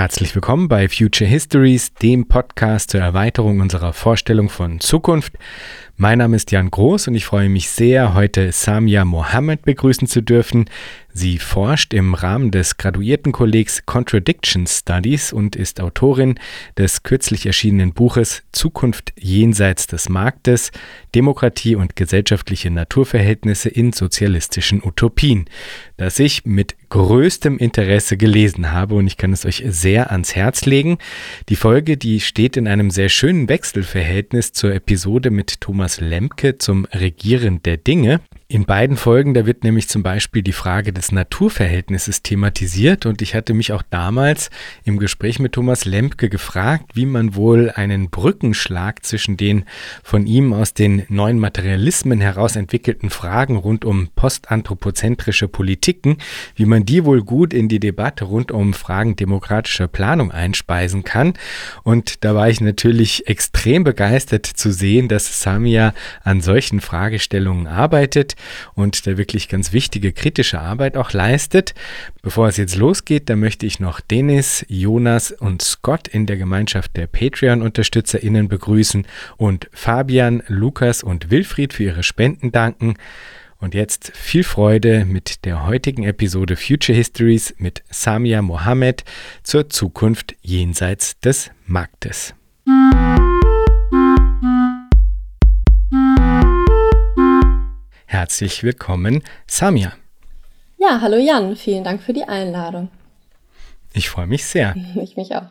Herzlich willkommen bei Future Histories, dem Podcast zur Erweiterung unserer Vorstellung von Zukunft. Mein Name ist Jan Groß und ich freue mich sehr, heute Samia Mohammed begrüßen zu dürfen. Sie forscht im Rahmen des Graduiertenkollegs Contradiction Studies und ist Autorin des kürzlich erschienenen Buches Zukunft jenseits des Marktes, Demokratie und gesellschaftliche Naturverhältnisse in sozialistischen Utopien, das ich mit größtem Interesse gelesen habe und ich kann es euch sehr ans Herz legen. Die Folge, die steht in einem sehr schönen Wechselverhältnis zur Episode mit Thomas Lemke zum Regieren der Dinge. In beiden Folgen, da wird nämlich zum Beispiel die Frage des Naturverhältnisses thematisiert und ich hatte mich auch damals im Gespräch mit Thomas Lemke gefragt, wie man wohl einen Brückenschlag zwischen den von ihm aus den neuen Materialismen heraus entwickelten Fragen rund um postanthropozentrische Politiken, wie man die wohl gut in die Debatte rund um Fragen demokratischer Planung einspeisen kann. Und da war ich natürlich extrem begeistert zu sehen, dass Samia an solchen Fragestellungen arbeitet und da wirklich ganz wichtige kritische Arbeit auch leistet. Bevor es jetzt losgeht, da möchte ich noch Dennis, Jonas und Scott in der Gemeinschaft der Patreon-UnterstützerInnen begrüßen und Fabian, Lukas und Wilfried für ihre Spenden danken. Und jetzt viel Freude mit der heutigen Episode Future Histories mit Samia Mohammed zur Zukunft jenseits des Marktes. Herzlich willkommen, Samia. Ja, hallo Jan, vielen Dank für die Einladung. Ich freue mich sehr. Ich mich auch.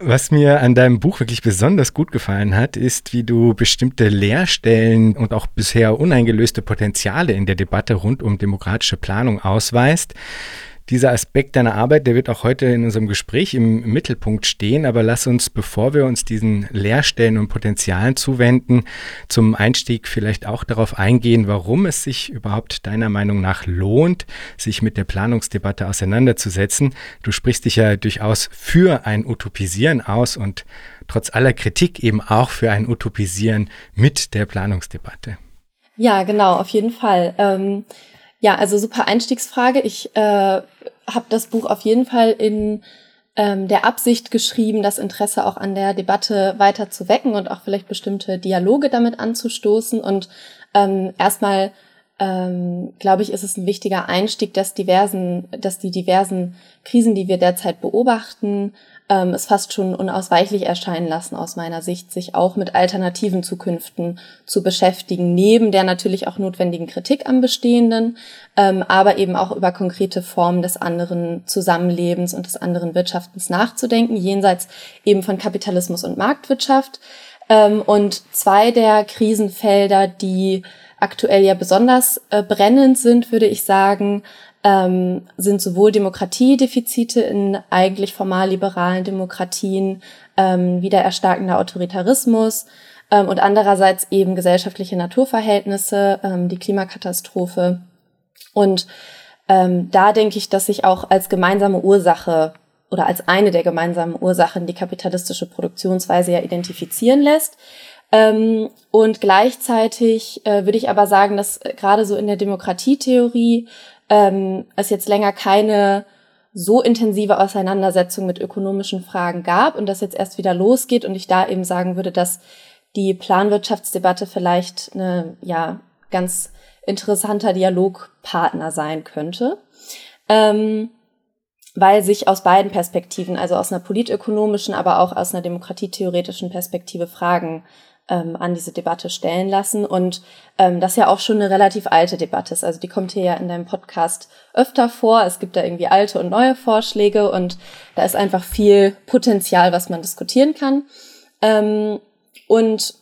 Was mir an deinem Buch wirklich besonders gut gefallen hat, ist, wie du bestimmte Leerstellen und auch bisher uneingelöste Potenziale in der Debatte rund um demokratische Planung ausweist. Dieser Aspekt deiner Arbeit, der wird auch heute in unserem Gespräch im Mittelpunkt stehen. Aber lass uns, bevor wir uns diesen Leerstellen und Potenzialen zuwenden, zum Einstieg vielleicht auch darauf eingehen, warum es sich überhaupt deiner Meinung nach lohnt, sich mit der Planungsdebatte auseinanderzusetzen. Du sprichst dich ja durchaus für ein Utopisieren aus und trotz aller Kritik eben auch für ein Utopisieren mit der Planungsdebatte. Ja, genau, auf jeden Fall. Ähm ja, also super Einstiegsfrage. Ich äh, habe das Buch auf jeden Fall in ähm, der Absicht geschrieben, das Interesse auch an der Debatte weiter zu wecken und auch vielleicht bestimmte Dialoge damit anzustoßen. Und ähm, erstmal ähm, glaube ich, ist es ein wichtiger Einstieg, dass diversen, dass die diversen Krisen, die wir derzeit beobachten, ähm, es fast schon unausweichlich erscheinen lassen, aus meiner Sicht, sich auch mit alternativen Zukünften zu beschäftigen, neben der natürlich auch notwendigen Kritik am Bestehenden, ähm, aber eben auch über konkrete Formen des anderen Zusammenlebens und des anderen Wirtschaftens nachzudenken, jenseits eben von Kapitalismus und Marktwirtschaft. Ähm, und zwei der Krisenfelder, die aktuell ja besonders äh, brennend sind, würde ich sagen, ähm, sind sowohl Demokratiedefizite in eigentlich formal liberalen Demokratien, ähm, wieder erstarkender Autoritarismus ähm, und andererseits eben gesellschaftliche Naturverhältnisse, ähm, die Klimakatastrophe. Und ähm, da denke ich, dass sich auch als gemeinsame Ursache oder als eine der gemeinsamen Ursachen die kapitalistische Produktionsweise ja identifizieren lässt. Ähm, und gleichzeitig äh, würde ich aber sagen, dass äh, gerade so in der Demokratietheorie ähm, es jetzt länger keine so intensive Auseinandersetzung mit ökonomischen Fragen gab und das jetzt erst wieder losgeht und ich da eben sagen würde, dass die Planwirtschaftsdebatte vielleicht eine ja ganz interessanter Dialogpartner sein könnte, ähm, weil sich aus beiden Perspektiven, also aus einer politökonomischen, aber auch aus einer demokratietheoretischen Perspektive Fragen ähm, an diese Debatte stellen lassen. Und ähm, das ja auch schon eine relativ alte Debatte ist. Also die kommt hier ja in deinem Podcast öfter vor. Es gibt da irgendwie alte und neue Vorschläge und da ist einfach viel Potenzial, was man diskutieren kann. Ähm, und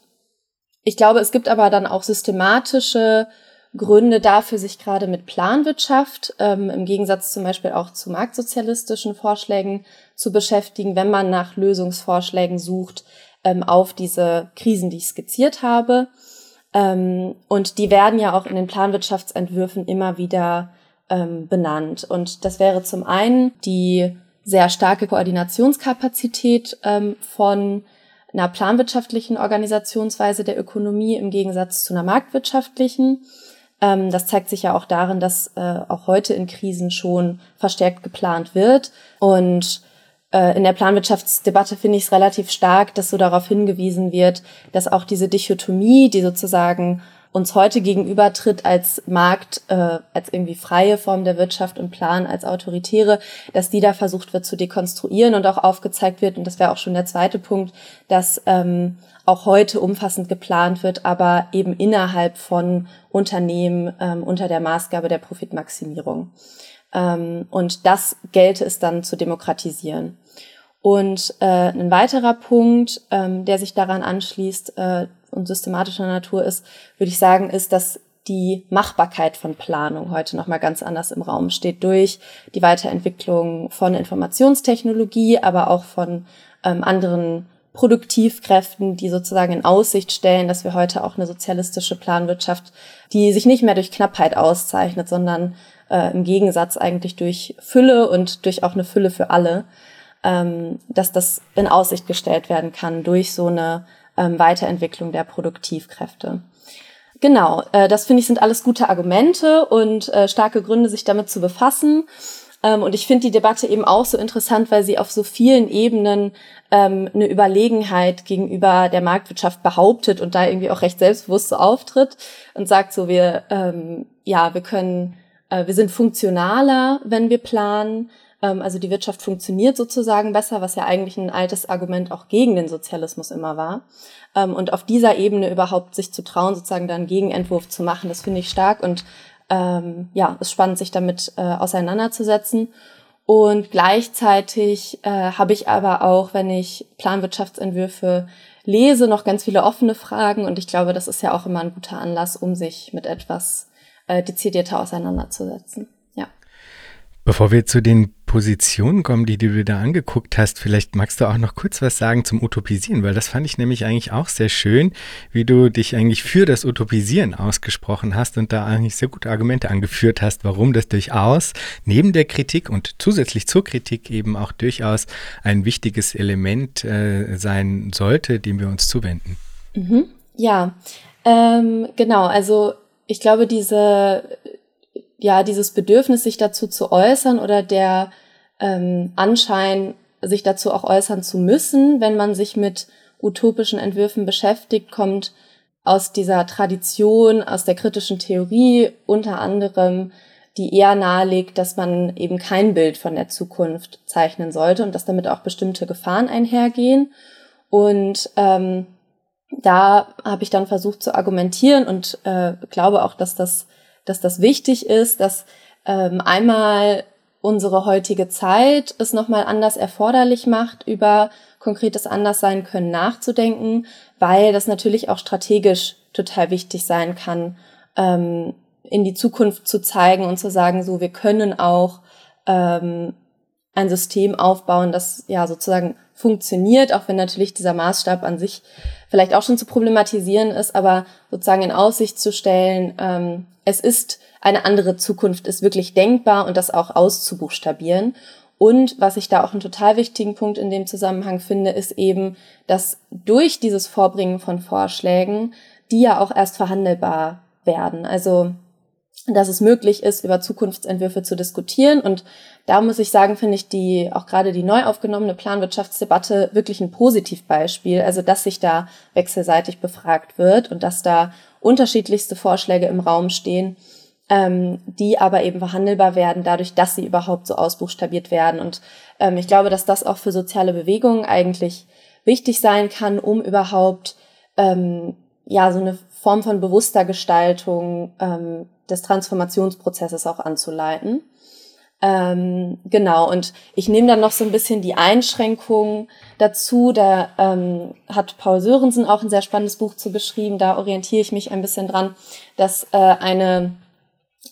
ich glaube, es gibt aber dann auch systematische Gründe dafür, sich gerade mit Planwirtschaft ähm, im Gegensatz zum Beispiel auch zu marktsozialistischen Vorschlägen zu beschäftigen, wenn man nach Lösungsvorschlägen sucht, ähm, auf diese Krisen, die ich skizziert habe. Ähm, und die werden ja auch in den Planwirtschaftsentwürfen immer wieder ähm, benannt. Und das wäre zum einen die sehr starke Koordinationskapazität ähm, von einer planwirtschaftlichen Organisationsweise der Ökonomie im Gegensatz zu einer marktwirtschaftlichen. Ähm, das zeigt sich ja auch darin, dass äh, auch heute in Krisen schon verstärkt geplant wird. Und in der Planwirtschaftsdebatte finde ich es relativ stark, dass so darauf hingewiesen wird, dass auch diese Dichotomie, die sozusagen uns heute gegenübertritt als Markt, äh, als irgendwie freie Form der Wirtschaft und Plan als autoritäre, dass die da versucht wird zu dekonstruieren und auch aufgezeigt wird, und das wäre auch schon der zweite Punkt, dass ähm, auch heute umfassend geplant wird, aber eben innerhalb von Unternehmen ähm, unter der Maßgabe der Profitmaximierung. Ähm, und das gelte es dann zu demokratisieren. Und äh, ein weiterer Punkt, ähm, der sich daran anschließt äh, und systematischer Natur ist, würde ich sagen, ist, dass die Machbarkeit von Planung heute nochmal ganz anders im Raum steht durch die Weiterentwicklung von Informationstechnologie, aber auch von ähm, anderen Produktivkräften, die sozusagen in Aussicht stellen, dass wir heute auch eine sozialistische Planwirtschaft, die sich nicht mehr durch Knappheit auszeichnet, sondern äh, im Gegensatz eigentlich durch Fülle und durch auch eine Fülle für alle, ähm, dass das in Aussicht gestellt werden kann durch so eine ähm, Weiterentwicklung der Produktivkräfte. Genau, äh, das finde ich sind alles gute Argumente und äh, starke Gründe, sich damit zu befassen. Ähm, und ich finde die Debatte eben auch so interessant, weil sie auf so vielen Ebenen ähm, eine Überlegenheit gegenüber der Marktwirtschaft behauptet und da irgendwie auch recht selbstbewusst so auftritt und sagt so, wir, ähm, ja, wir können wir sind funktionaler, wenn wir planen. Ähm, also die Wirtschaft funktioniert sozusagen besser, was ja eigentlich ein altes Argument auch gegen den Sozialismus immer war. Ähm, und auf dieser Ebene überhaupt sich zu trauen, sozusagen dann Gegenentwurf zu machen, das finde ich stark und ähm, ja, ist spannend, sich damit äh, auseinanderzusetzen. Und gleichzeitig äh, habe ich aber auch, wenn ich Planwirtschaftsentwürfe lese, noch ganz viele offene Fragen. Und ich glaube, das ist ja auch immer ein guter Anlass, um sich mit etwas äh, dezidierter auseinanderzusetzen. Ja. Bevor wir zu den Positionen kommen, die, die du da angeguckt hast, vielleicht magst du auch noch kurz was sagen zum Utopisieren, weil das fand ich nämlich eigentlich auch sehr schön, wie du dich eigentlich für das Utopisieren ausgesprochen hast und da eigentlich sehr gute Argumente angeführt hast, warum das durchaus neben der Kritik und zusätzlich zur Kritik eben auch durchaus ein wichtiges Element äh, sein sollte, dem wir uns zuwenden. Mhm. Ja, ähm, genau. Also ich glaube, diese, ja, dieses Bedürfnis, sich dazu zu äußern oder der ähm, Anschein, sich dazu auch äußern zu müssen, wenn man sich mit utopischen Entwürfen beschäftigt, kommt aus dieser Tradition, aus der kritischen Theorie unter anderem, die eher nahelegt, dass man eben kein Bild von der Zukunft zeichnen sollte und dass damit auch bestimmte Gefahren einhergehen. Und ähm, da habe ich dann versucht zu argumentieren und äh, glaube auch, dass das, dass das wichtig ist, dass ähm, einmal unsere heutige Zeit es nochmal anders erforderlich macht, über konkretes Anderssein können nachzudenken, weil das natürlich auch strategisch total wichtig sein kann, ähm, in die Zukunft zu zeigen und zu sagen, so, wir können auch ähm, ein System aufbauen, das ja sozusagen funktioniert, auch wenn natürlich dieser Maßstab an sich vielleicht auch schon zu problematisieren ist, aber sozusagen in Aussicht zu stellen, ähm, es ist eine andere Zukunft, ist wirklich denkbar und das auch auszubuchstabieren. Und was ich da auch einen total wichtigen Punkt in dem Zusammenhang finde, ist eben, dass durch dieses Vorbringen von Vorschlägen, die ja auch erst verhandelbar werden. Also dass es möglich ist, über Zukunftsentwürfe zu diskutieren. Und da muss ich sagen, finde ich die, auch gerade die neu aufgenommene Planwirtschaftsdebatte wirklich ein Positivbeispiel. Also, dass sich da wechselseitig befragt wird und dass da unterschiedlichste Vorschläge im Raum stehen, ähm, die aber eben verhandelbar werden, dadurch, dass sie überhaupt so ausbuchstabiert werden. Und ähm, ich glaube, dass das auch für soziale Bewegungen eigentlich wichtig sein kann, um überhaupt ähm, ja so eine Form von bewusster Gestaltung ähm, des Transformationsprozesses auch anzuleiten. Ähm, genau, und ich nehme dann noch so ein bisschen die Einschränkungen dazu. Da ähm, hat Paul Sörensen auch ein sehr spannendes Buch zu geschrieben. Da orientiere ich mich ein bisschen dran, dass äh, eine,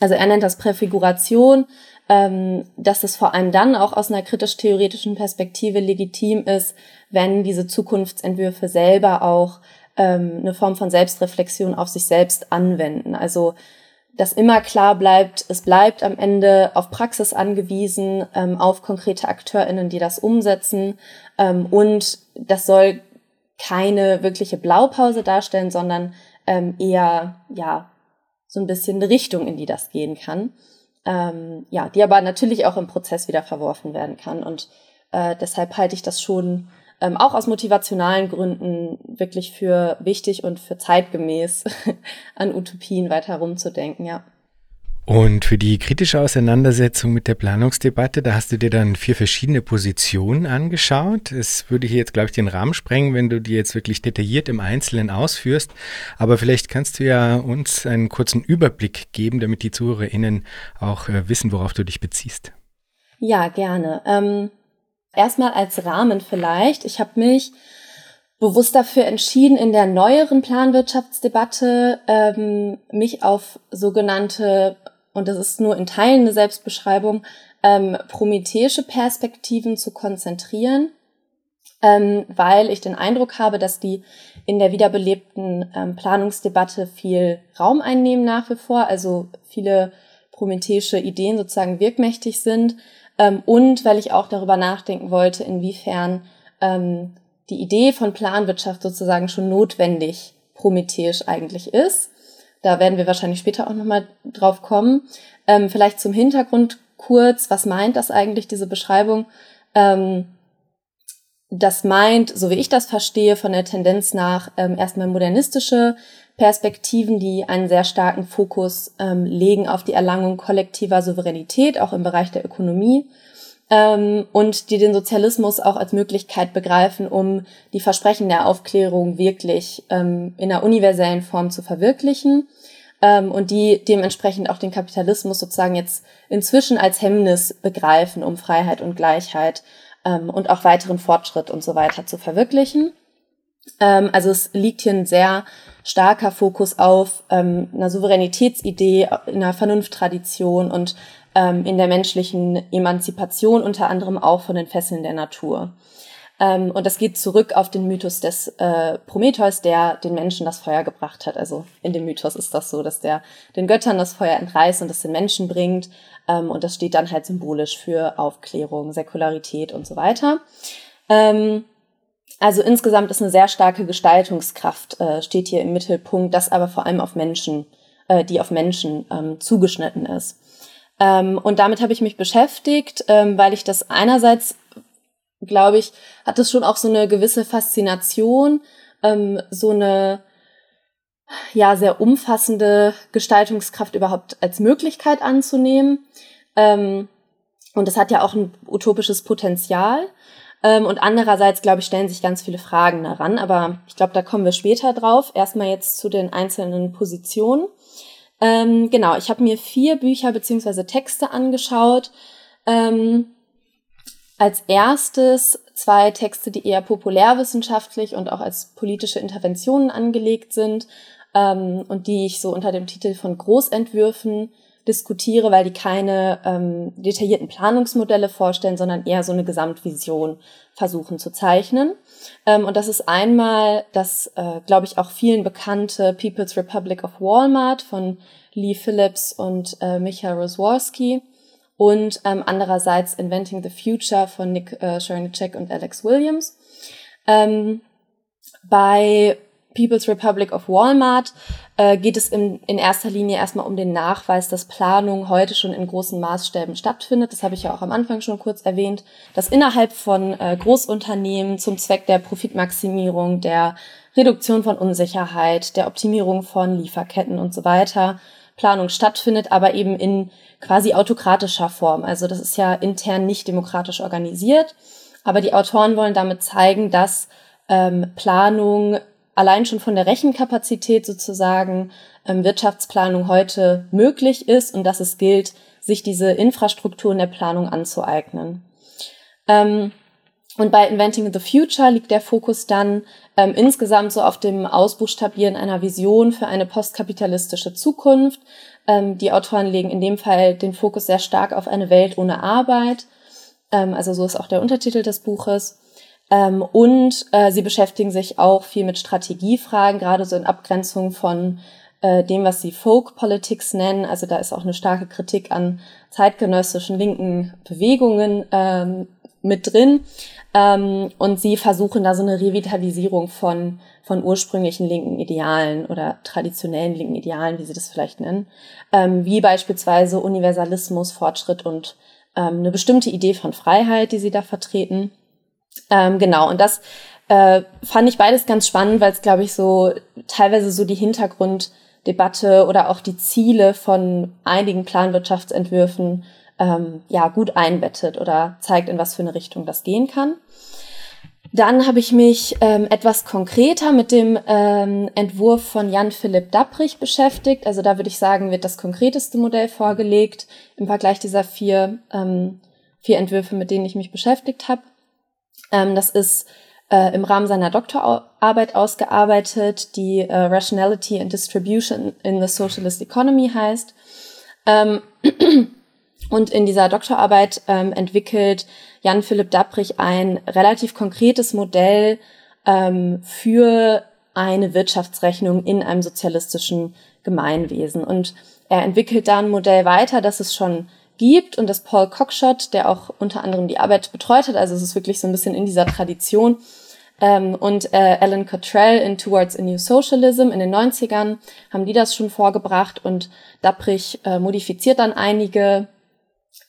also er nennt das Präfiguration, ähm, dass es vor allem dann auch aus einer kritisch-theoretischen Perspektive legitim ist, wenn diese Zukunftsentwürfe selber auch ähm, eine Form von Selbstreflexion auf sich selbst anwenden. Also dass immer klar bleibt, es bleibt am Ende auf Praxis angewiesen, ähm, auf konkrete AkteurInnen, die das umsetzen. Ähm, und das soll keine wirkliche Blaupause darstellen, sondern ähm, eher, ja, so ein bisschen eine Richtung, in die das gehen kann. Ähm, ja, die aber natürlich auch im Prozess wieder verworfen werden kann. Und äh, deshalb halte ich das schon ähm, auch aus motivationalen Gründen wirklich für wichtig und für zeitgemäß an Utopien weiter rumzudenken, ja. Und für die kritische Auseinandersetzung mit der Planungsdebatte, da hast du dir dann vier verschiedene Positionen angeschaut. Es würde hier jetzt, glaube ich, den Rahmen sprengen, wenn du die jetzt wirklich detailliert im Einzelnen ausführst. Aber vielleicht kannst du ja uns einen kurzen Überblick geben, damit die ZuhörerInnen auch äh, wissen, worauf du dich beziehst. Ja, gerne. Ähm, erstmal als Rahmen vielleicht. Ich habe mich bewusst dafür entschieden, in der neueren Planwirtschaftsdebatte ähm, mich auf sogenannte und das ist nur in Teilen eine Selbstbeschreibung, ähm, prometheische Perspektiven zu konzentrieren, ähm, weil ich den Eindruck habe, dass die in der wiederbelebten ähm, Planungsdebatte viel Raum einnehmen nach wie vor, also viele prometheische Ideen sozusagen wirkmächtig sind ähm, und weil ich auch darüber nachdenken wollte, inwiefern ähm, die Idee von Planwirtschaft sozusagen schon notwendig prometheisch eigentlich ist da werden wir wahrscheinlich später auch nochmal drauf kommen. Ähm, vielleicht zum Hintergrund kurz, was meint das eigentlich, diese Beschreibung? Ähm, das meint, so wie ich das verstehe, von der Tendenz nach ähm, erstmal modernistische Perspektiven, die einen sehr starken Fokus ähm, legen auf die Erlangung kollektiver Souveränität, auch im Bereich der Ökonomie, ähm, und die den Sozialismus auch als Möglichkeit begreifen, um die Versprechen der Aufklärung wirklich ähm, in einer universellen Form zu verwirklichen ähm, und die dementsprechend auch den Kapitalismus sozusagen jetzt inzwischen als Hemmnis begreifen, um Freiheit und Gleichheit ähm, und auch weiteren Fortschritt und so weiter zu verwirklichen. Ähm, also es liegt hier ein sehr starker Fokus auf ähm, einer Souveränitätsidee, in einer Vernunfttradition und ähm, in der menschlichen Emanzipation unter anderem auch von den Fesseln der Natur. Ähm, und das geht zurück auf den Mythos des äh, Prometheus, der den Menschen das Feuer gebracht hat. Also in dem Mythos ist das so, dass der den Göttern das Feuer entreißt und das den Menschen bringt. Ähm, und das steht dann halt symbolisch für Aufklärung, Säkularität und so weiter. Ähm, also insgesamt ist eine sehr starke Gestaltungskraft, äh, steht hier im Mittelpunkt, das aber vor allem auf Menschen, äh, die auf Menschen ähm, zugeschnitten ist. Ähm, und damit habe ich mich beschäftigt, ähm, weil ich das einerseits glaube ich, hat es schon auch so eine gewisse Faszination, ähm, so eine ja sehr umfassende Gestaltungskraft überhaupt als Möglichkeit anzunehmen. Ähm, und es hat ja auch ein utopisches Potenzial. Ähm, und andererseits, glaube ich, stellen sich ganz viele Fragen daran. Aber ich glaube, da kommen wir später drauf. Erstmal jetzt zu den einzelnen Positionen. Ähm, genau, ich habe mir vier Bücher beziehungsweise Texte angeschaut. Ähm, als erstes zwei Texte, die eher populärwissenschaftlich und auch als politische Interventionen angelegt sind ähm, und die ich so unter dem Titel von Großentwürfen diskutiere, weil die keine ähm, detaillierten Planungsmodelle vorstellen, sondern eher so eine Gesamtvision versuchen zu zeichnen. Ähm, und das ist einmal das, äh, glaube ich, auch vielen bekannte People's Republic of Walmart von Lee Phillips und äh, Michael Rosworski und ähm, andererseits Inventing the Future von Nick äh, Chernicek und Alex Williams. Ähm, bei People's Republic of Walmart äh, geht es in, in erster Linie erstmal um den Nachweis, dass Planung heute schon in großen Maßstäben stattfindet. Das habe ich ja auch am Anfang schon kurz erwähnt, dass innerhalb von äh, Großunternehmen zum Zweck der Profitmaximierung, der Reduktion von Unsicherheit, der Optimierung von Lieferketten und so weiter Planung stattfindet, aber eben in quasi autokratischer Form. Also das ist ja intern nicht demokratisch organisiert. Aber die Autoren wollen damit zeigen, dass ähm, Planung allein schon von der Rechenkapazität sozusagen ähm, Wirtschaftsplanung heute möglich ist und dass es gilt, sich diese Infrastrukturen der Planung anzueignen. Ähm, und bei Inventing the Future liegt der Fokus dann ähm, insgesamt so auf dem Ausbuchstabieren einer Vision für eine postkapitalistische Zukunft. Ähm, die Autoren legen in dem Fall den Fokus sehr stark auf eine Welt ohne Arbeit. Ähm, also so ist auch der Untertitel des Buches. Ähm, und äh, sie beschäftigen sich auch viel mit Strategiefragen, gerade so in Abgrenzung von äh, dem, was sie Folk Politics nennen. Also da ist auch eine starke Kritik an zeitgenössischen linken Bewegungen ähm, mit drin. Ähm, und sie versuchen da so eine Revitalisierung von, von ursprünglichen linken Idealen oder traditionellen linken Idealen, wie sie das vielleicht nennen, ähm, wie beispielsweise Universalismus, Fortschritt und ähm, eine bestimmte Idee von Freiheit, die sie da vertreten. Ähm, genau, und das äh, fand ich beides ganz spannend, weil es, glaube ich, so teilweise so die Hintergrunddebatte oder auch die Ziele von einigen Planwirtschaftsentwürfen ähm, ja gut einbettet oder zeigt, in was für eine Richtung das gehen kann. Dann habe ich mich ähm, etwas konkreter mit dem ähm, Entwurf von Jan Philipp Dapprich beschäftigt. Also da würde ich sagen, wird das konkreteste Modell vorgelegt im Vergleich dieser vier, ähm, vier Entwürfe, mit denen ich mich beschäftigt habe. Ähm, das ist äh, im Rahmen seiner Doktorarbeit ausgearbeitet, die äh, Rationality and Distribution in the Socialist Economy heißt. Ähm, und in dieser Doktorarbeit ähm, entwickelt Jan Philipp Dapprich ein relativ konkretes Modell ähm, für eine Wirtschaftsrechnung in einem sozialistischen Gemeinwesen. Und er entwickelt da ein Modell weiter, das es schon gibt und das Paul Cockshott, der auch unter anderem die Arbeit betreut hat, also es ist wirklich so ein bisschen in dieser Tradition, ähm, und äh, Alan Cottrell in Towards a New Socialism in den 90ern haben die das schon vorgebracht und Dapprich äh, modifiziert dann einige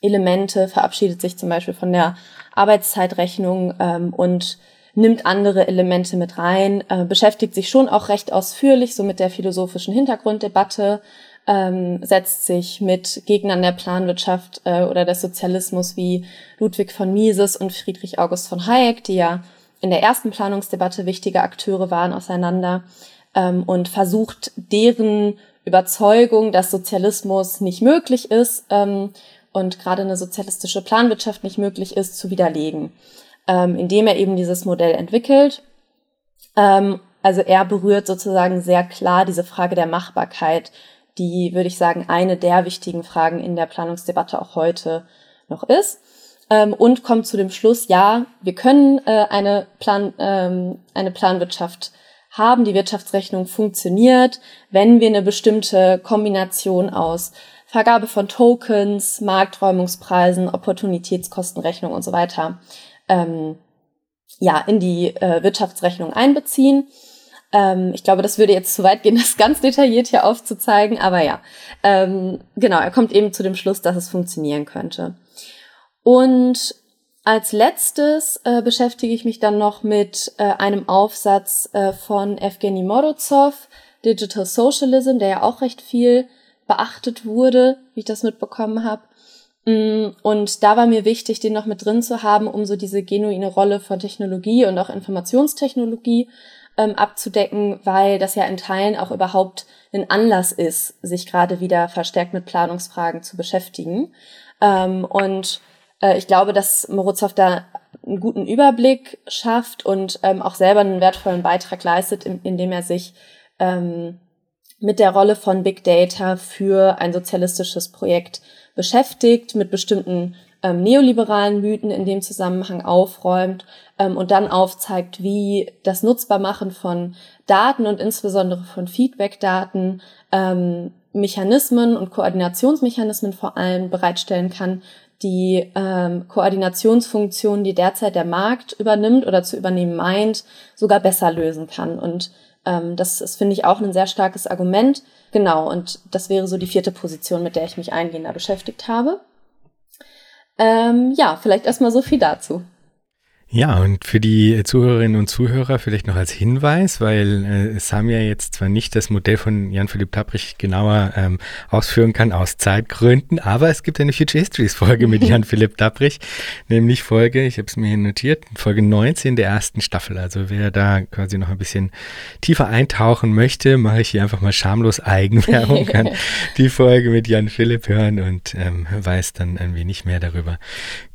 Elemente, verabschiedet sich zum Beispiel von der Arbeitszeitrechnung ähm, und nimmt andere Elemente mit rein, äh, beschäftigt sich schon auch recht ausführlich so mit der philosophischen Hintergrunddebatte, ähm, setzt sich mit Gegnern der Planwirtschaft äh, oder des Sozialismus wie Ludwig von Mises und Friedrich August von Hayek, die ja in der ersten Planungsdebatte wichtige Akteure waren, auseinander ähm, und versucht deren Überzeugung, dass Sozialismus nicht möglich ist, ähm, und gerade eine sozialistische Planwirtschaft nicht möglich ist, zu widerlegen, ähm, indem er eben dieses Modell entwickelt. Ähm, also er berührt sozusagen sehr klar diese Frage der Machbarkeit, die, würde ich sagen, eine der wichtigen Fragen in der Planungsdebatte auch heute noch ist. Ähm, und kommt zu dem Schluss, ja, wir können äh, eine, Plan, ähm, eine Planwirtschaft haben, die Wirtschaftsrechnung funktioniert, wenn wir eine bestimmte Kombination aus Vergabe von Tokens, Markträumungspreisen, Opportunitätskostenrechnung und so weiter ähm, ja, in die äh, Wirtschaftsrechnung einbeziehen. Ähm, ich glaube, das würde jetzt zu weit gehen, das ganz detailliert hier aufzuzeigen, aber ja, ähm, genau, er kommt eben zu dem Schluss, dass es funktionieren könnte. Und als letztes äh, beschäftige ich mich dann noch mit äh, einem Aufsatz äh, von Evgeny Morozov, Digital Socialism, der ja auch recht viel beachtet wurde, wie ich das mitbekommen habe. Mm, und da war mir wichtig, den noch mit drin zu haben, um so diese genuine Rolle von Technologie und auch Informationstechnologie ähm, abzudecken, weil das ja in Teilen auch überhaupt ein Anlass ist, sich gerade wieder verstärkt mit Planungsfragen zu beschäftigen. Ähm, und äh, ich glaube, dass Morozov da einen guten Überblick schafft und ähm, auch selber einen wertvollen Beitrag leistet, in, indem er sich ähm, mit der Rolle von Big Data für ein sozialistisches Projekt beschäftigt, mit bestimmten ähm, neoliberalen Mythen in dem Zusammenhang aufräumt ähm, und dann aufzeigt, wie das Nutzbarmachen von Daten und insbesondere von Feedback-Daten ähm, Mechanismen und Koordinationsmechanismen vor allem bereitstellen kann, die ähm, Koordinationsfunktion, die derzeit der Markt übernimmt oder zu übernehmen meint, sogar besser lösen kann. Und ähm, das ist, finde ich, auch ein sehr starkes Argument. Genau, und das wäre so die vierte Position, mit der ich mich eingehender beschäftigt habe. Ähm, ja, vielleicht erstmal so viel dazu. Ja, und für die Zuhörerinnen und Zuhörer vielleicht noch als Hinweis, weil äh, Samia jetzt zwar nicht das Modell von Jan-Philipp Tabrich genauer ähm, ausführen kann aus Zeitgründen, aber es gibt eine Future Histories Folge mit Jan-Philipp Tabrich, nämlich Folge, ich habe es mir hier notiert, Folge 19 der ersten Staffel. Also wer da quasi noch ein bisschen tiefer eintauchen möchte, mache ich hier einfach mal schamlos Eigenwerbung, kann die Folge mit Jan-Philipp hören und ähm, weiß dann ein wenig mehr darüber.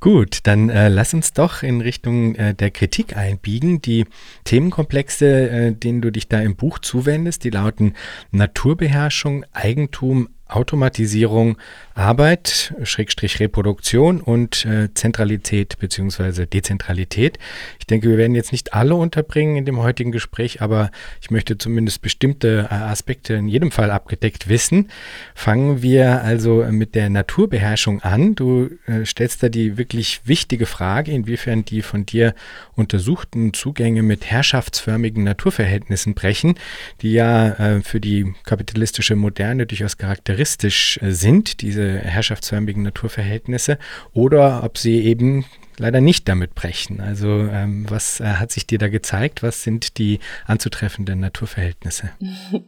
Gut, dann äh, lass uns doch in Richtung äh, der Kritik einbiegen. Die Themenkomplexe, äh, denen du dich da im Buch zuwendest, die lauten Naturbeherrschung, Eigentum, Automatisierung, Arbeit, Schrägstrich Reproduktion und äh, Zentralität bzw. Dezentralität. Ich denke, wir werden jetzt nicht alle unterbringen in dem heutigen Gespräch, aber ich möchte zumindest bestimmte äh, Aspekte in jedem Fall abgedeckt wissen. Fangen wir also mit der Naturbeherrschung an. Du äh, stellst da die wirklich wichtige Frage, inwiefern die von dir untersuchten Zugänge mit herrschaftsförmigen Naturverhältnissen brechen, die ja für die kapitalistische Moderne durchaus charakteristisch charakteristisch sind, diese herrschaftsförmigen Naturverhältnisse, oder ob sie eben leider nicht damit brechen. Also ähm, was äh, hat sich dir da gezeigt? Was sind die anzutreffenden Naturverhältnisse?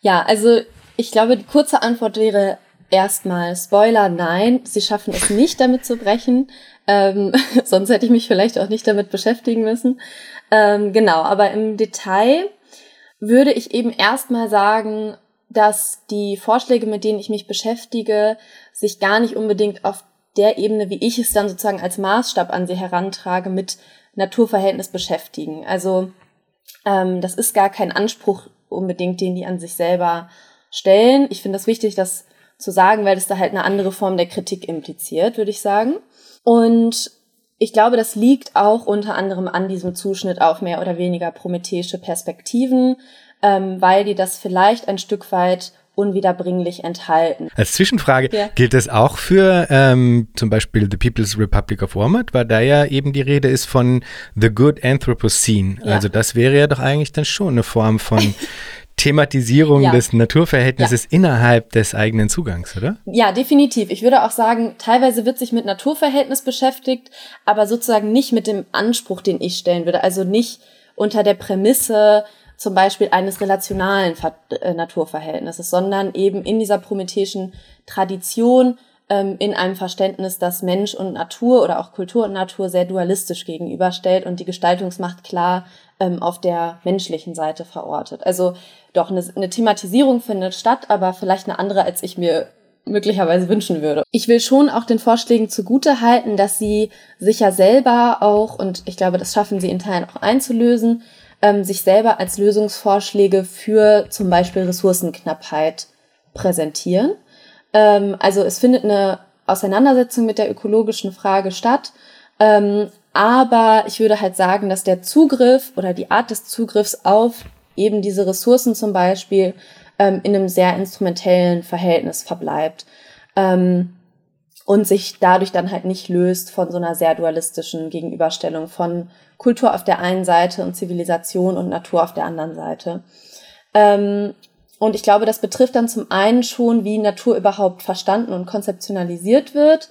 Ja, also ich glaube, die kurze Antwort wäre erstmal Spoiler, nein, sie schaffen es nicht damit zu brechen. Ähm, sonst hätte ich mich vielleicht auch nicht damit beschäftigen müssen. Ähm, genau, aber im Detail würde ich eben erstmal sagen, dass die Vorschläge, mit denen ich mich beschäftige, sich gar nicht unbedingt auf der Ebene, wie ich es dann sozusagen als Maßstab an sie herantrage, mit Naturverhältnis beschäftigen. Also ähm, das ist gar kein Anspruch unbedingt, den die an sich selber stellen. Ich finde das wichtig, das zu sagen, weil das da halt eine andere Form der Kritik impliziert, würde ich sagen. Und ich glaube, das liegt auch unter anderem an diesem Zuschnitt auf mehr oder weniger prometheische Perspektiven, ähm, weil die das vielleicht ein Stück weit unwiederbringlich enthalten. Als Zwischenfrage, ja. gilt das auch für ähm, zum Beispiel The People's Republic of Walmart, weil da ja eben die Rede ist von The Good Anthropocene. Ja. Also das wäre ja doch eigentlich dann schon eine Form von Thematisierung ja. des Naturverhältnisses innerhalb des eigenen Zugangs, oder? Ja, definitiv. Ich würde auch sagen, teilweise wird sich mit Naturverhältnis beschäftigt, aber sozusagen nicht mit dem Anspruch, den ich stellen würde. Also nicht unter der Prämisse zum Beispiel eines relationalen äh, Naturverhältnisses, sondern eben in dieser prometheischen Tradition ähm, in einem Verständnis, das Mensch und Natur oder auch Kultur und Natur sehr dualistisch gegenüberstellt und die Gestaltungsmacht klar ähm, auf der menschlichen Seite verortet. Also doch eine, eine Thematisierung findet statt, aber vielleicht eine andere, als ich mir möglicherweise wünschen würde. Ich will schon auch den Vorschlägen zugute halten, dass sie sich ja selber auch, und ich glaube, das schaffen sie in Teilen auch einzulösen, ähm, sich selber als Lösungsvorschläge für zum Beispiel Ressourcenknappheit präsentieren. Ähm, also es findet eine Auseinandersetzung mit der ökologischen Frage statt. Ähm, aber ich würde halt sagen, dass der Zugriff oder die Art des Zugriffs auf eben diese Ressourcen zum Beispiel ähm, in einem sehr instrumentellen Verhältnis verbleibt. Ähm, und sich dadurch dann halt nicht löst von so einer sehr dualistischen Gegenüberstellung von Kultur auf der einen Seite und Zivilisation und Natur auf der anderen Seite. Ähm, und ich glaube, das betrifft dann zum einen schon, wie Natur überhaupt verstanden und konzeptionalisiert wird,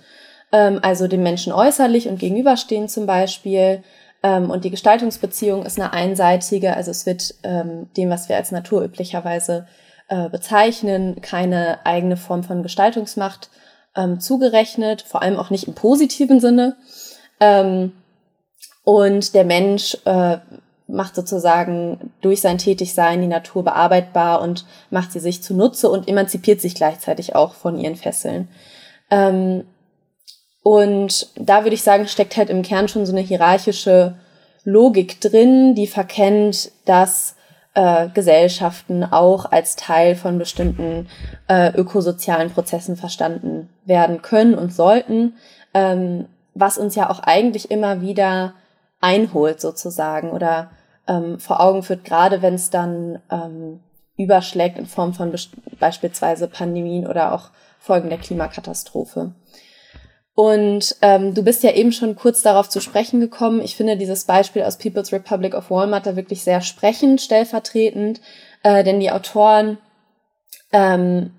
ähm, also dem Menschen äußerlich und gegenüberstehen zum Beispiel. Ähm, und die Gestaltungsbeziehung ist eine einseitige, also es wird ähm, dem, was wir als Natur üblicherweise äh, bezeichnen, keine eigene Form von Gestaltungsmacht ähm, zugerechnet, vor allem auch nicht im positiven Sinne. Ähm, und der Mensch äh, macht sozusagen durch sein Tätigsein die Natur bearbeitbar und macht sie sich zunutze und emanzipiert sich gleichzeitig auch von ihren Fesseln. Ähm, und da würde ich sagen, steckt halt im Kern schon so eine hierarchische Logik drin, die verkennt, dass äh, Gesellschaften auch als Teil von bestimmten äh, ökosozialen Prozessen verstanden werden können und sollten, ähm, was uns ja auch eigentlich immer wieder einholt sozusagen oder ähm, vor Augen führt, gerade wenn es dann ähm, überschlägt in Form von beispielsweise Pandemien oder auch Folgen der Klimakatastrophe. Und ähm, du bist ja eben schon kurz darauf zu sprechen gekommen. Ich finde dieses Beispiel aus People's Republic of Walmart da wirklich sehr sprechend, stellvertretend, äh, denn die Autoren, ähm,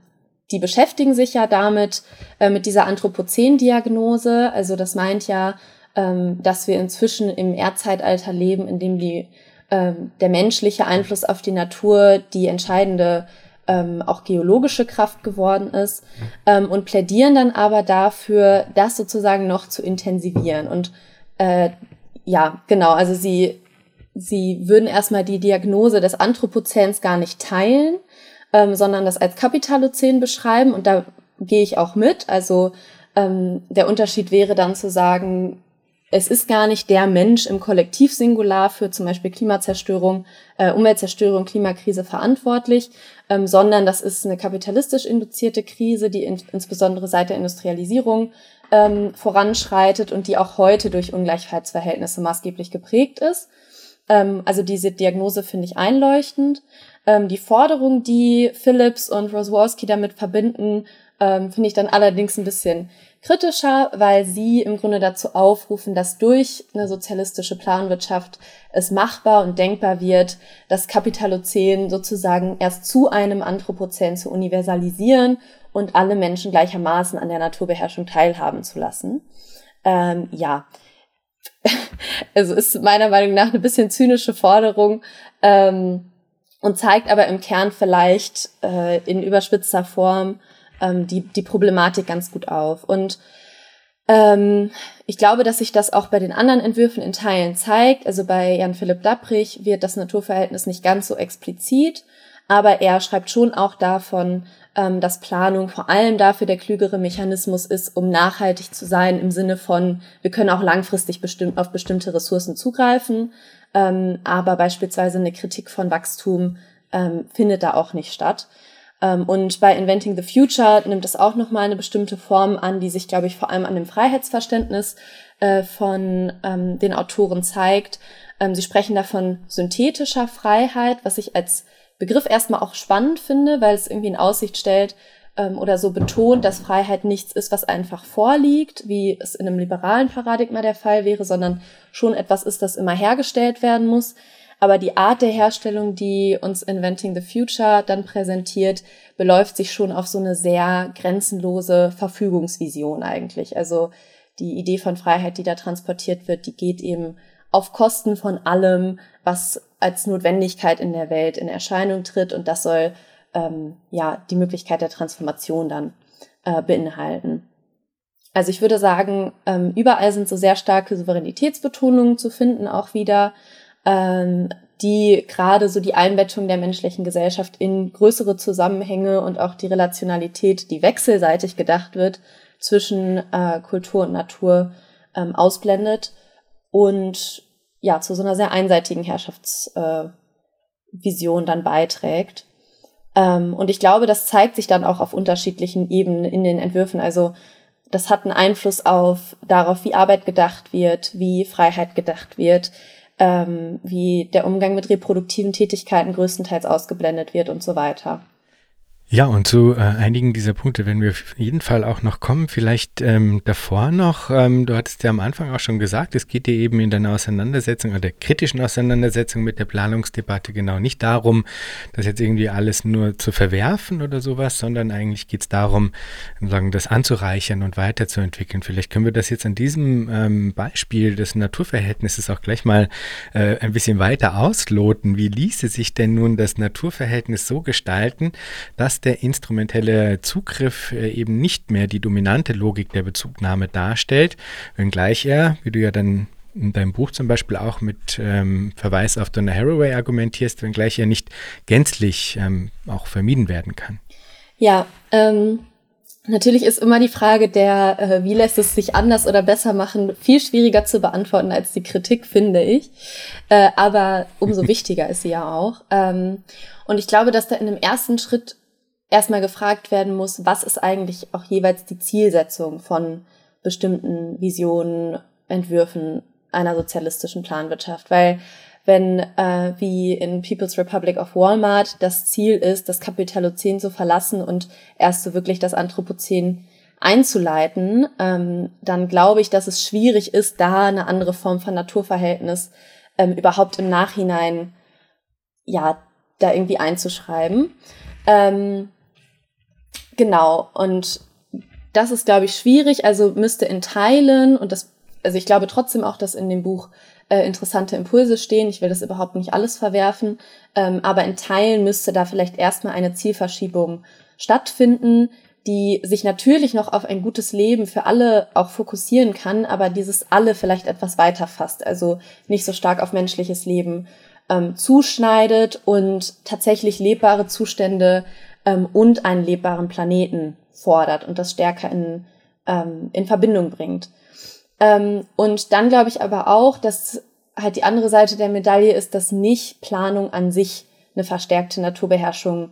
die beschäftigen sich ja damit, äh, mit dieser Anthropozän-Diagnose. Also das meint ja, ähm, dass wir inzwischen im Erdzeitalter leben, in dem die, ähm, der menschliche Einfluss auf die Natur die entscheidende ähm, auch geologische Kraft geworden ist ähm, und plädieren dann aber dafür, das sozusagen noch zu intensivieren. Und äh, ja, genau, also sie, sie würden erstmal die Diagnose des Anthropozäns gar nicht teilen, ähm, sondern das als Kapitalozän beschreiben und da gehe ich auch mit. Also ähm, der Unterschied wäre dann zu sagen, es ist gar nicht der Mensch im Kollektivsingular für zum Beispiel Klimazerstörung, äh, Umweltzerstörung, Klimakrise verantwortlich, ähm, sondern das ist eine kapitalistisch induzierte Krise, die in, insbesondere seit der Industrialisierung ähm, voranschreitet und die auch heute durch Ungleichheitsverhältnisse maßgeblich geprägt ist. Ähm, also diese Diagnose finde ich einleuchtend. Ähm, die Forderung, die Phillips und Rosworski damit verbinden, ähm, finde ich dann allerdings ein bisschen kritischer, weil sie im Grunde dazu aufrufen, dass durch eine sozialistische Planwirtschaft es machbar und denkbar wird, das Kapitalozän sozusagen erst zu einem Anthropozän zu universalisieren und alle Menschen gleichermaßen an der Naturbeherrschung teilhaben zu lassen. Ähm, ja, also ist meiner Meinung nach eine bisschen zynische Forderung ähm, und zeigt aber im Kern vielleicht äh, in überspitzter Form ähm, die, die Problematik ganz gut auf. Und ähm, ich glaube, dass sich das auch bei den anderen Entwürfen in Teilen zeigt. Also bei Jan Philipp Dapprich wird das Naturverhältnis nicht ganz so explizit, aber er schreibt schon auch davon, ähm, dass Planung vor allem dafür der klügere Mechanismus ist, um nachhaltig zu sein im Sinne von, wir können auch langfristig bestimmt auf bestimmte Ressourcen zugreifen, ähm, aber beispielsweise eine Kritik von Wachstum ähm, findet da auch nicht statt. Ähm, und bei Inventing the Future nimmt es auch nochmal eine bestimmte Form an, die sich, glaube ich, vor allem an dem Freiheitsverständnis äh, von ähm, den Autoren zeigt. Ähm, sie sprechen da von synthetischer Freiheit, was ich als Begriff erstmal auch spannend finde, weil es irgendwie in Aussicht stellt oder so betont, dass Freiheit nichts ist, was einfach vorliegt, wie es in einem liberalen Paradigma der Fall wäre, sondern schon etwas ist, das immer hergestellt werden muss. Aber die Art der Herstellung, die uns Inventing the Future dann präsentiert, beläuft sich schon auf so eine sehr grenzenlose Verfügungsvision eigentlich. Also die Idee von Freiheit, die da transportiert wird, die geht eben auf Kosten von allem, was als Notwendigkeit in der Welt in Erscheinung tritt. Und das soll ähm, ja die Möglichkeit der Transformation dann äh, beinhalten. Also ich würde sagen, ähm, überall sind so sehr starke Souveränitätsbetonungen zu finden, auch wieder, ähm, die gerade so die Einbettung der menschlichen Gesellschaft in größere Zusammenhänge und auch die Relationalität, die wechselseitig gedacht wird zwischen äh, Kultur und Natur ähm, ausblendet und ja zu so einer sehr einseitigen Herrschaftsvision äh, dann beiträgt. Ähm, und ich glaube, das zeigt sich dann auch auf unterschiedlichen Ebenen in den Entwürfen. Also das hat einen Einfluss auf darauf, wie Arbeit gedacht wird, wie Freiheit gedacht wird, ähm, wie der Umgang mit reproduktiven Tätigkeiten größtenteils ausgeblendet wird und so weiter. Ja, und zu äh, einigen dieser Punkte werden wir auf jeden Fall auch noch kommen. Vielleicht ähm, davor noch, ähm, du hattest ja am Anfang auch schon gesagt, es geht dir eben in deiner Auseinandersetzung oder der kritischen Auseinandersetzung mit der Planungsdebatte genau nicht darum, das jetzt irgendwie alles nur zu verwerfen oder sowas, sondern eigentlich geht es darum, sagen, das anzureichern und weiterzuentwickeln. Vielleicht können wir das jetzt an diesem ähm, Beispiel des Naturverhältnisses auch gleich mal äh, ein bisschen weiter ausloten. Wie ließe sich denn nun das Naturverhältnis so gestalten, dass dass der instrumentelle Zugriff äh, eben nicht mehr die dominante Logik der Bezugnahme darstellt, wenngleich er, wie du ja dann in deinem Buch zum Beispiel auch mit ähm, Verweis auf Donna Haraway argumentierst, wenngleich er nicht gänzlich ähm, auch vermieden werden kann. Ja, ähm, natürlich ist immer die Frage der, äh, wie lässt es sich anders oder besser machen, viel schwieriger zu beantworten als die Kritik, finde ich. Äh, aber umso wichtiger ist sie ja auch. Ähm, und ich glaube, dass da in dem ersten Schritt erstmal gefragt werden muss, was ist eigentlich auch jeweils die Zielsetzung von bestimmten Visionen, Entwürfen einer sozialistischen Planwirtschaft. Weil wenn äh, wie in People's Republic of Walmart das Ziel ist, das Kapitalozän zu verlassen und erst so wirklich das Anthropozän einzuleiten, ähm, dann glaube ich, dass es schwierig ist, da eine andere Form von Naturverhältnis ähm, überhaupt im Nachhinein ja da irgendwie einzuschreiben. Ähm, Genau, und das ist, glaube ich, schwierig. Also müsste in Teilen, und das, also ich glaube trotzdem auch, dass in dem Buch äh, interessante Impulse stehen. Ich will das überhaupt nicht alles verwerfen, ähm, aber in Teilen müsste da vielleicht erstmal eine Zielverschiebung stattfinden, die sich natürlich noch auf ein gutes Leben für alle auch fokussieren kann, aber dieses alle vielleicht etwas weiter fasst, also nicht so stark auf menschliches Leben ähm, zuschneidet und tatsächlich lebbare Zustände ähm, und einen lebbaren Planeten fordert und das stärker in, ähm, in Verbindung bringt. Ähm, und dann glaube ich aber auch, dass halt die andere Seite der Medaille ist, dass nicht Planung an sich eine verstärkte Naturbeherrschung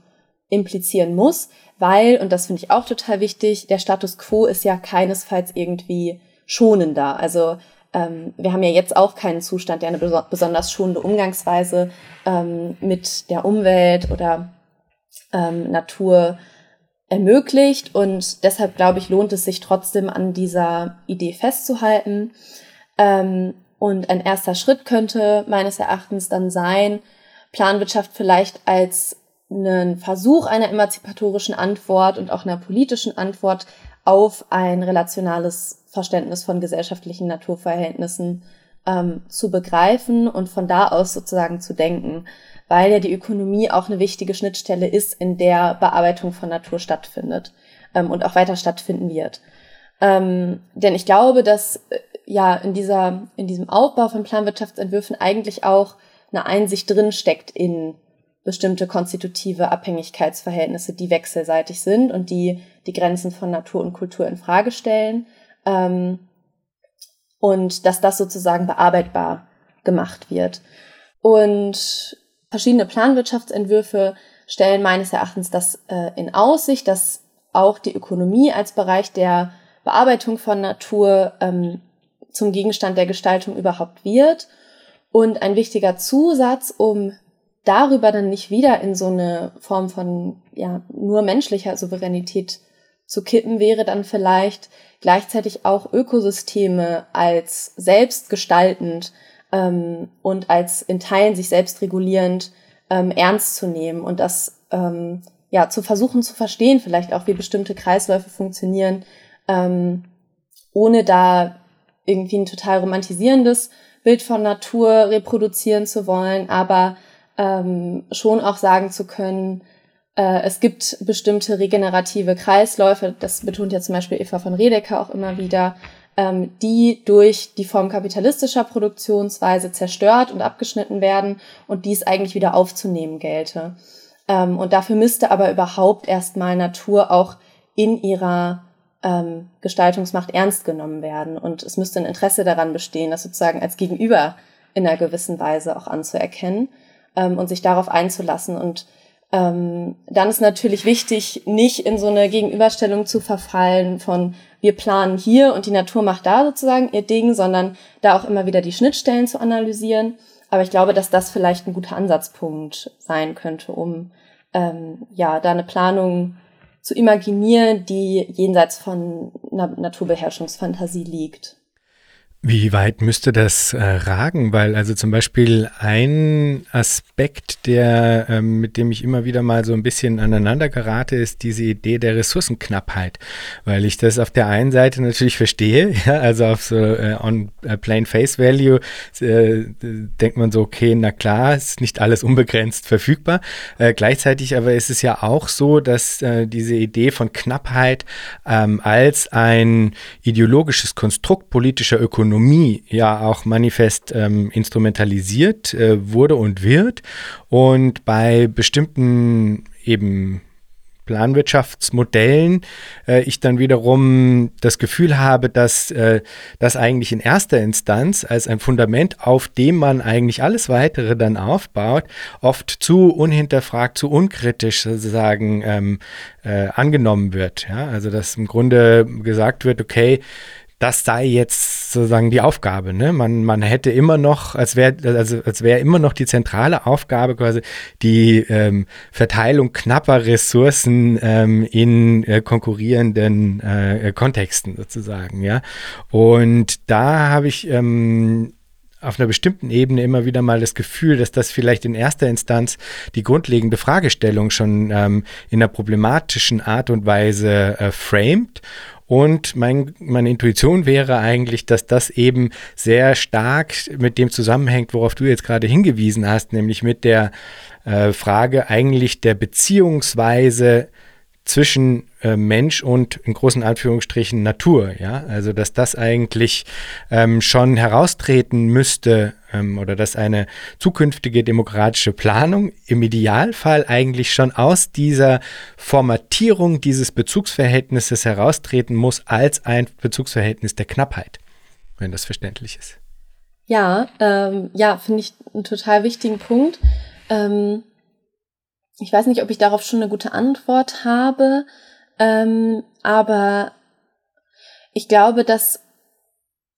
implizieren muss, weil, und das finde ich auch total wichtig, der Status quo ist ja keinesfalls irgendwie schonender. Also ähm, wir haben ja jetzt auch keinen Zustand, der eine besonders schonende Umgangsweise ähm, mit der Umwelt oder ähm, Natur ermöglicht. Und deshalb glaube ich, lohnt es sich trotzdem an dieser Idee festzuhalten. Ähm, und ein erster Schritt könnte meines Erachtens dann sein, Planwirtschaft vielleicht als einen Versuch einer emanzipatorischen Antwort und auch einer politischen Antwort auf ein relationales Verständnis von gesellschaftlichen Naturverhältnissen ähm, zu begreifen und von da aus sozusagen zu denken, weil ja die Ökonomie auch eine wichtige Schnittstelle ist, in der Bearbeitung von Natur stattfindet ähm, und auch weiter stattfinden wird. Ähm, denn ich glaube, dass äh, ja in dieser in diesem Aufbau von Planwirtschaftsentwürfen eigentlich auch eine Einsicht drin steckt in bestimmte konstitutive Abhängigkeitsverhältnisse, die wechselseitig sind und die die Grenzen von Natur und Kultur in Frage stellen ähm, und dass das sozusagen bearbeitbar gemacht wird. Und verschiedene Planwirtschaftsentwürfe stellen meines Erachtens das äh, in Aussicht, dass auch die Ökonomie als Bereich der Bearbeitung von Natur ähm, zum Gegenstand der Gestaltung überhaupt wird. Und ein wichtiger Zusatz, um darüber dann nicht wieder in so eine Form von ja nur menschlicher Souveränität zu kippen, wäre dann vielleicht gleichzeitig auch Ökosysteme als selbstgestaltend ähm, und als in Teilen sich selbst regulierend ähm, ernst zu nehmen und das ähm, ja zu versuchen zu verstehen, vielleicht auch wie bestimmte Kreisläufe funktionieren, ähm, ohne da irgendwie ein total romantisierendes Bild von Natur reproduzieren zu wollen, aber ähm, schon auch sagen zu können, äh, es gibt bestimmte regenerative Kreisläufe, das betont ja zum Beispiel Eva von Redeker auch immer wieder, ähm, die durch die Form kapitalistischer Produktionsweise zerstört und abgeschnitten werden und dies eigentlich wieder aufzunehmen gelte. Ähm, und dafür müsste aber überhaupt erstmal Natur auch in ihrer ähm, Gestaltungsmacht ernst genommen werden. Und es müsste ein Interesse daran bestehen, das sozusagen als Gegenüber in einer gewissen Weise auch anzuerkennen ähm, und sich darauf einzulassen. Und ähm, dann ist natürlich wichtig, nicht in so eine Gegenüberstellung zu verfallen von wir planen hier und die Natur macht da sozusagen ihr Ding, sondern da auch immer wieder die Schnittstellen zu analysieren. Aber ich glaube, dass das vielleicht ein guter Ansatzpunkt sein könnte, um ähm, ja da eine Planung zu imaginieren, die jenseits von einer Naturbeherrschungsfantasie liegt. Wie weit müsste das äh, ragen? Weil also zum Beispiel ein Aspekt, der ähm, mit dem ich immer wieder mal so ein bisschen aneinander gerate, ist diese Idee der Ressourcenknappheit, weil ich das auf der einen Seite natürlich verstehe, ja, also auf so äh, on uh, plain face value äh, denkt man so, okay, na klar, ist nicht alles unbegrenzt verfügbar. Äh, gleichzeitig aber ist es ja auch so, dass äh, diese Idee von Knappheit ähm, als ein ideologisches Konstrukt politischer Ökonomie Ökonomie ja auch manifest ähm, instrumentalisiert äh, wurde und wird. Und bei bestimmten eben Planwirtschaftsmodellen äh, ich dann wiederum das Gefühl habe, dass äh, das eigentlich in erster Instanz als ein Fundament, auf dem man eigentlich alles weitere dann aufbaut, oft zu unhinterfragt, zu unkritisch sozusagen ähm, äh, angenommen wird. Ja? Also dass im Grunde gesagt wird, okay, das sei jetzt sozusagen die Aufgabe. Ne? Man, man hätte immer noch, als wäre also, als wäre immer noch die zentrale Aufgabe quasi die ähm, Verteilung knapper Ressourcen ähm, in äh, konkurrierenden äh, Kontexten sozusagen. Ja, und da habe ich ähm, auf einer bestimmten Ebene immer wieder mal das Gefühl, dass das vielleicht in erster Instanz die grundlegende Fragestellung schon ähm, in einer problematischen Art und Weise äh, framed und mein, meine Intuition wäre eigentlich, dass das eben sehr stark mit dem zusammenhängt, worauf du jetzt gerade hingewiesen hast, nämlich mit der äh, Frage eigentlich der Beziehungsweise zwischen äh, Mensch und in großen Anführungsstrichen Natur, ja, also dass das eigentlich ähm, schon heraustreten müsste ähm, oder dass eine zukünftige demokratische Planung im Idealfall eigentlich schon aus dieser Formatierung dieses Bezugsverhältnisses heraustreten muss als ein Bezugsverhältnis der Knappheit, wenn das verständlich ist. Ja, ähm, ja, finde ich einen total wichtigen Punkt. Ähm ich weiß nicht, ob ich darauf schon eine gute Antwort habe, ähm, aber ich glaube, dass,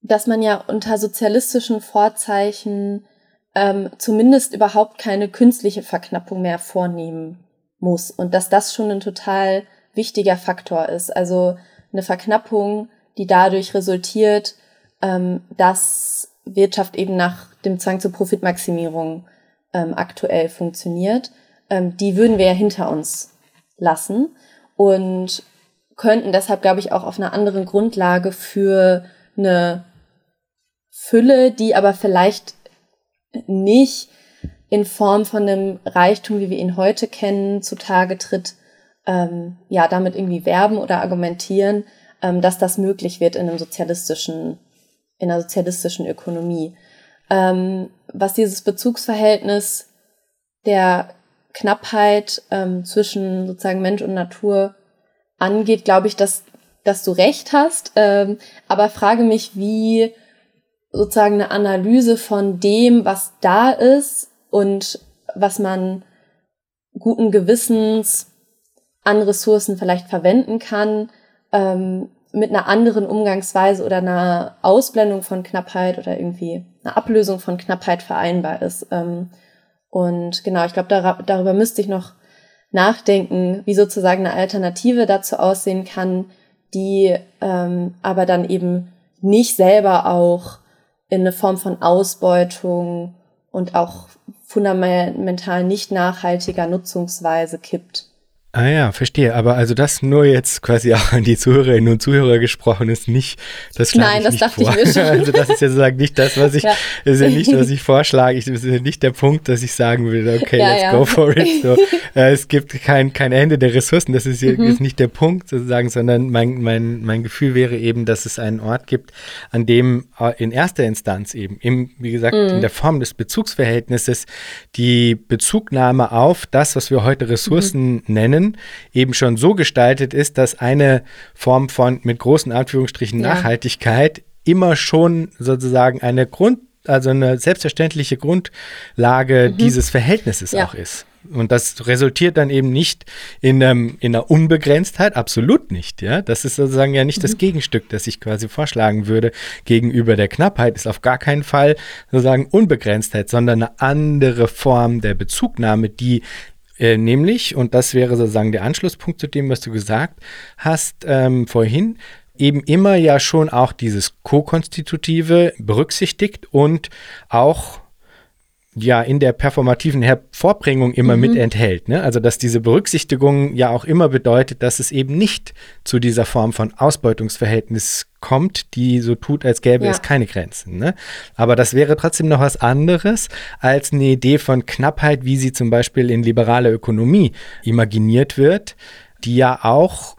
dass man ja unter sozialistischen Vorzeichen ähm, zumindest überhaupt keine künstliche Verknappung mehr vornehmen muss und dass das schon ein total wichtiger Faktor ist. Also eine Verknappung, die dadurch resultiert, ähm, dass Wirtschaft eben nach dem Zwang zur Profitmaximierung ähm, aktuell funktioniert ähm, die würden wir ja hinter uns lassen und könnten deshalb, glaube ich, auch auf einer anderen Grundlage für eine Fülle, die aber vielleicht nicht in Form von einem Reichtum, wie wir ihn heute kennen, zutage tritt, ähm, ja, damit irgendwie werben oder argumentieren, ähm, dass das möglich wird in einem sozialistischen, in einer sozialistischen Ökonomie. Ähm, was dieses Bezugsverhältnis der Knappheit ähm, zwischen sozusagen Mensch und Natur angeht, glaube ich, dass, dass du recht hast. Ähm, aber frage mich, wie sozusagen eine Analyse von dem, was da ist und was man guten Gewissens an Ressourcen vielleicht verwenden kann, ähm, mit einer anderen Umgangsweise oder einer Ausblendung von Knappheit oder irgendwie einer Ablösung von Knappheit vereinbar ist. Ähm, und genau, ich glaube, dar darüber müsste ich noch nachdenken, wie sozusagen eine Alternative dazu aussehen kann, die ähm, aber dann eben nicht selber auch in eine Form von Ausbeutung und auch fundamental nicht nachhaltiger Nutzungsweise kippt. Ah ja, verstehe. Aber also das nur jetzt quasi auch an die Zuhörerinnen und Zuhörer gesprochen ist nicht, das Nein, das dachte vor. ich mir schon. Also das ist ja sozusagen nicht das, was ich, ja. ist ja nicht, was ich vorschlage. Ich, das ist ja nicht der Punkt, dass ich sagen würde, okay, ja, let's ja. go for it. So, äh, es gibt kein, kein Ende der Ressourcen. Das ist, mhm. ist nicht der Punkt sozusagen, sondern mein, mein, mein Gefühl wäre eben, dass es einen Ort gibt, an dem äh, in erster Instanz eben, im, wie gesagt, mhm. in der Form des Bezugsverhältnisses die Bezugnahme auf das, was wir heute Ressourcen mhm. nennen, eben schon so gestaltet ist, dass eine Form von mit großen Anführungsstrichen ja. Nachhaltigkeit immer schon sozusagen eine Grund, also eine selbstverständliche Grundlage mhm. dieses Verhältnisses ja. auch ist. Und das resultiert dann eben nicht in, ähm, in einer Unbegrenztheit, absolut nicht. Ja? Das ist sozusagen ja nicht mhm. das Gegenstück, das ich quasi vorschlagen würde gegenüber der Knappheit, ist auf gar keinen Fall sozusagen Unbegrenztheit, sondern eine andere Form der Bezugnahme, die äh, nämlich, und das wäre sozusagen der Anschlusspunkt zu dem, was du gesagt hast ähm, vorhin, eben immer ja schon auch dieses Co-Konstitutive berücksichtigt und auch ja in der performativen Hervorbringung immer mhm. mit enthält. Ne? Also dass diese Berücksichtigung ja auch immer bedeutet, dass es eben nicht zu dieser Form von Ausbeutungsverhältnis kommt, die so tut, als gäbe ja. es keine Grenzen. Ne? Aber das wäre trotzdem noch was anderes als eine Idee von Knappheit, wie sie zum Beispiel in liberaler Ökonomie imaginiert wird, die ja auch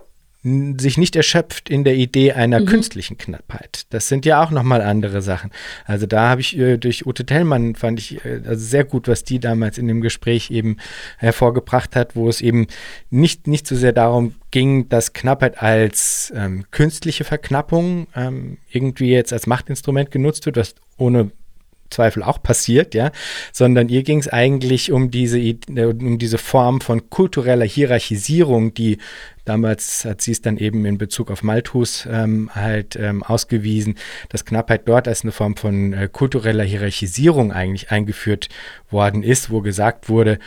sich nicht erschöpft in der Idee einer mhm. künstlichen Knappheit. Das sind ja auch nochmal andere Sachen. Also da habe ich äh, durch Ute Tellmann fand ich äh, also sehr gut, was die damals in dem Gespräch eben hervorgebracht hat, wo es eben nicht, nicht so sehr darum ging, dass Knappheit als ähm, künstliche Verknappung ähm, irgendwie jetzt als Machtinstrument genutzt wird, was ohne Zweifel auch passiert, ja, sondern ihr ging es eigentlich um diese, um diese Form von kultureller Hierarchisierung, die damals hat sie es dann eben in Bezug auf Malthus ähm, halt ähm, ausgewiesen, dass Knappheit dort als eine Form von äh, kultureller Hierarchisierung eigentlich eingeführt worden ist, wo gesagt wurde,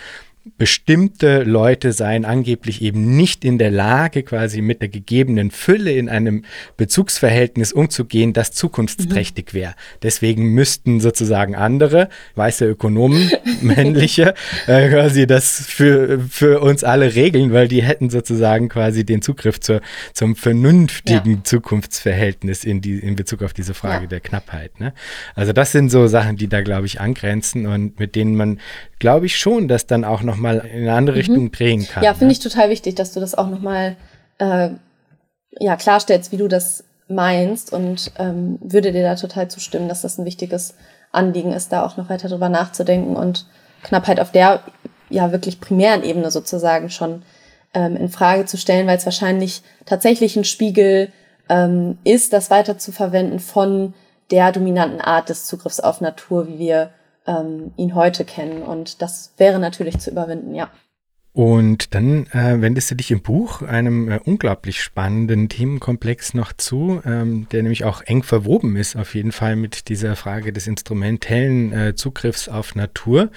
bestimmte Leute seien angeblich eben nicht in der Lage, quasi mit der gegebenen Fülle in einem Bezugsverhältnis umzugehen, das zukunftsträchtig wäre. Deswegen müssten sozusagen andere, weiße Ökonomen, männliche, äh, quasi das für, für uns alle regeln, weil die hätten sozusagen quasi den Zugriff zur, zum vernünftigen ja. Zukunftsverhältnis in, die, in Bezug auf diese Frage ja. der Knappheit. Ne? Also das sind so Sachen, die da, glaube ich, angrenzen und mit denen man glaube ich schon, dass dann auch nochmal in eine andere mhm. Richtung drehen kann. Ja, finde ne? ich total wichtig, dass du das auch nochmal äh, ja, klarstellst, wie du das meinst und ähm, würde dir da total zustimmen, dass das ein wichtiges Anliegen ist, da auch noch weiter drüber nachzudenken und Knappheit auf der ja wirklich primären Ebene sozusagen schon ähm, in Frage zu stellen, weil es wahrscheinlich tatsächlich ein Spiegel ähm, ist, das weiter zu verwenden von der dominanten Art des Zugriffs auf Natur, wie wir ähm, ihn heute kennen. Und das wäre natürlich zu überwinden, ja. Und dann äh, wendest du dich im Buch einem äh, unglaublich spannenden Themenkomplex noch zu, ähm, der nämlich auch eng verwoben ist, auf jeden Fall mit dieser Frage des instrumentellen äh, Zugriffs auf Natur.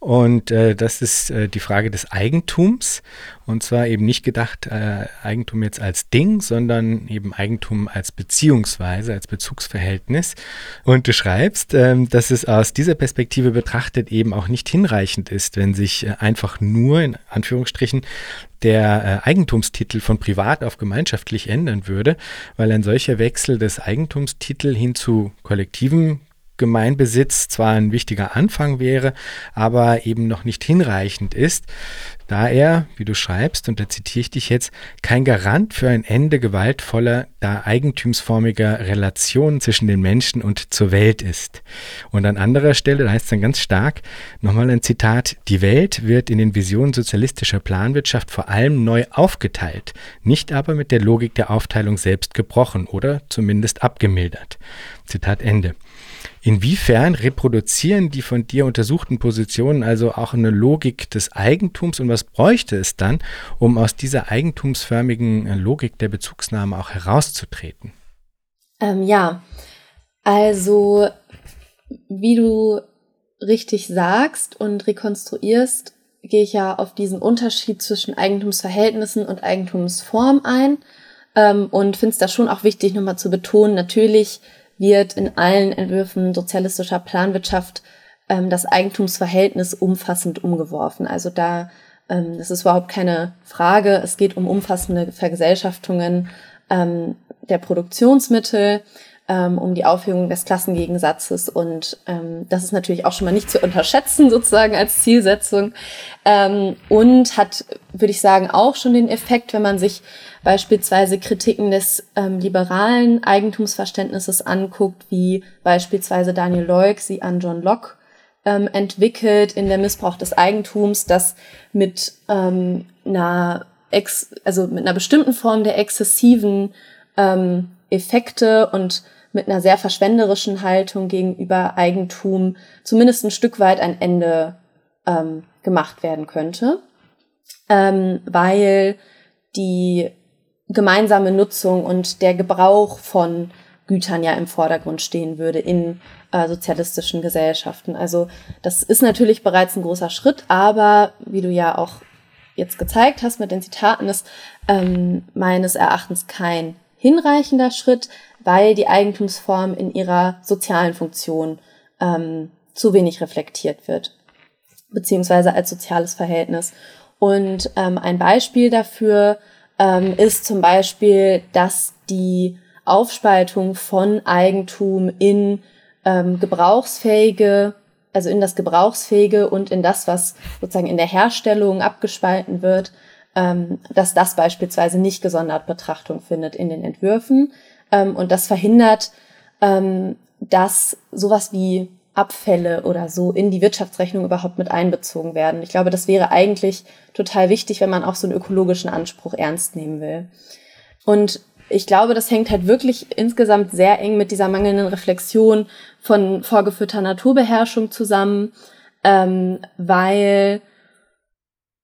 Und äh, das ist äh, die Frage des Eigentums. Und zwar eben nicht gedacht äh, Eigentum jetzt als Ding, sondern eben Eigentum als Beziehungsweise, als Bezugsverhältnis. Und du schreibst, ähm, dass es aus dieser Perspektive betrachtet eben auch nicht hinreichend ist, wenn sich äh, einfach nur in Anführungsstrichen der äh, Eigentumstitel von privat auf gemeinschaftlich ändern würde, weil ein solcher Wechsel des Eigentumstitel hin zu kollektivem Gemeinbesitz zwar ein wichtiger Anfang wäre, aber eben noch nicht hinreichend ist, da er, wie du schreibst, und da zitiere ich dich jetzt, kein Garant für ein Ende gewaltvoller, da eigentumsformiger Relationen zwischen den Menschen und zur Welt ist. Und an anderer Stelle, da heißt es dann ganz stark, nochmal ein Zitat, die Welt wird in den Visionen sozialistischer Planwirtschaft vor allem neu aufgeteilt, nicht aber mit der Logik der Aufteilung selbst gebrochen oder zumindest abgemildert. Zitat Ende. Inwiefern reproduzieren die von dir untersuchten Positionen also auch eine Logik des Eigentums und was bräuchte es dann, um aus dieser eigentumsförmigen äh, Logik der Bezugsnahme auch herauszutreten? Ähm, ja, also wie du richtig sagst und rekonstruierst, gehe ich ja auf diesen Unterschied zwischen Eigentumsverhältnissen und Eigentumsform ein ähm, und finde es da schon auch wichtig, nochmal zu betonen, natürlich wird in allen Entwürfen sozialistischer Planwirtschaft ähm, das Eigentumsverhältnis umfassend umgeworfen. Also da, ähm, das ist überhaupt keine Frage. Es geht um umfassende Vergesellschaftungen ähm, der Produktionsmittel, ähm, um die Aufhebung des Klassengegensatzes. Und ähm, das ist natürlich auch schon mal nicht zu unterschätzen, sozusagen als Zielsetzung. Ähm, und hat, würde ich sagen, auch schon den Effekt, wenn man sich beispielsweise Kritiken des ähm, liberalen Eigentumsverständnisses anguckt, wie beispielsweise Daniel Leuk sie an John Locke ähm, entwickelt in der Missbrauch des Eigentums, das mit ähm, einer ex also mit einer bestimmten Form der exzessiven ähm, Effekte und mit einer sehr verschwenderischen Haltung gegenüber Eigentum zumindest ein Stück weit ein Ende ähm, gemacht werden könnte, ähm, weil die gemeinsame Nutzung und der Gebrauch von Gütern ja im Vordergrund stehen würde in äh, sozialistischen Gesellschaften. Also das ist natürlich bereits ein großer Schritt, aber wie du ja auch jetzt gezeigt hast mit den Zitaten, ist ähm, meines Erachtens kein hinreichender Schritt, weil die Eigentumsform in ihrer sozialen Funktion ähm, zu wenig reflektiert wird, beziehungsweise als soziales Verhältnis. Und ähm, ein Beispiel dafür ähm, ist zum Beispiel, dass die Aufspaltung von Eigentum in ähm, gebrauchsfähige, also in das Gebrauchsfähige und in das, was sozusagen in der Herstellung abgespalten wird, ähm, dass das beispielsweise nicht gesondert Betrachtung findet in den Entwürfen. Ähm, und das verhindert, ähm, dass sowas wie Abfälle oder so in die Wirtschaftsrechnung überhaupt mit einbezogen werden. Ich glaube, das wäre eigentlich total wichtig, wenn man auch so einen ökologischen Anspruch ernst nehmen will. Und ich glaube, das hängt halt wirklich insgesamt sehr eng mit dieser mangelnden Reflexion von vorgeführter Naturbeherrschung zusammen, ähm, weil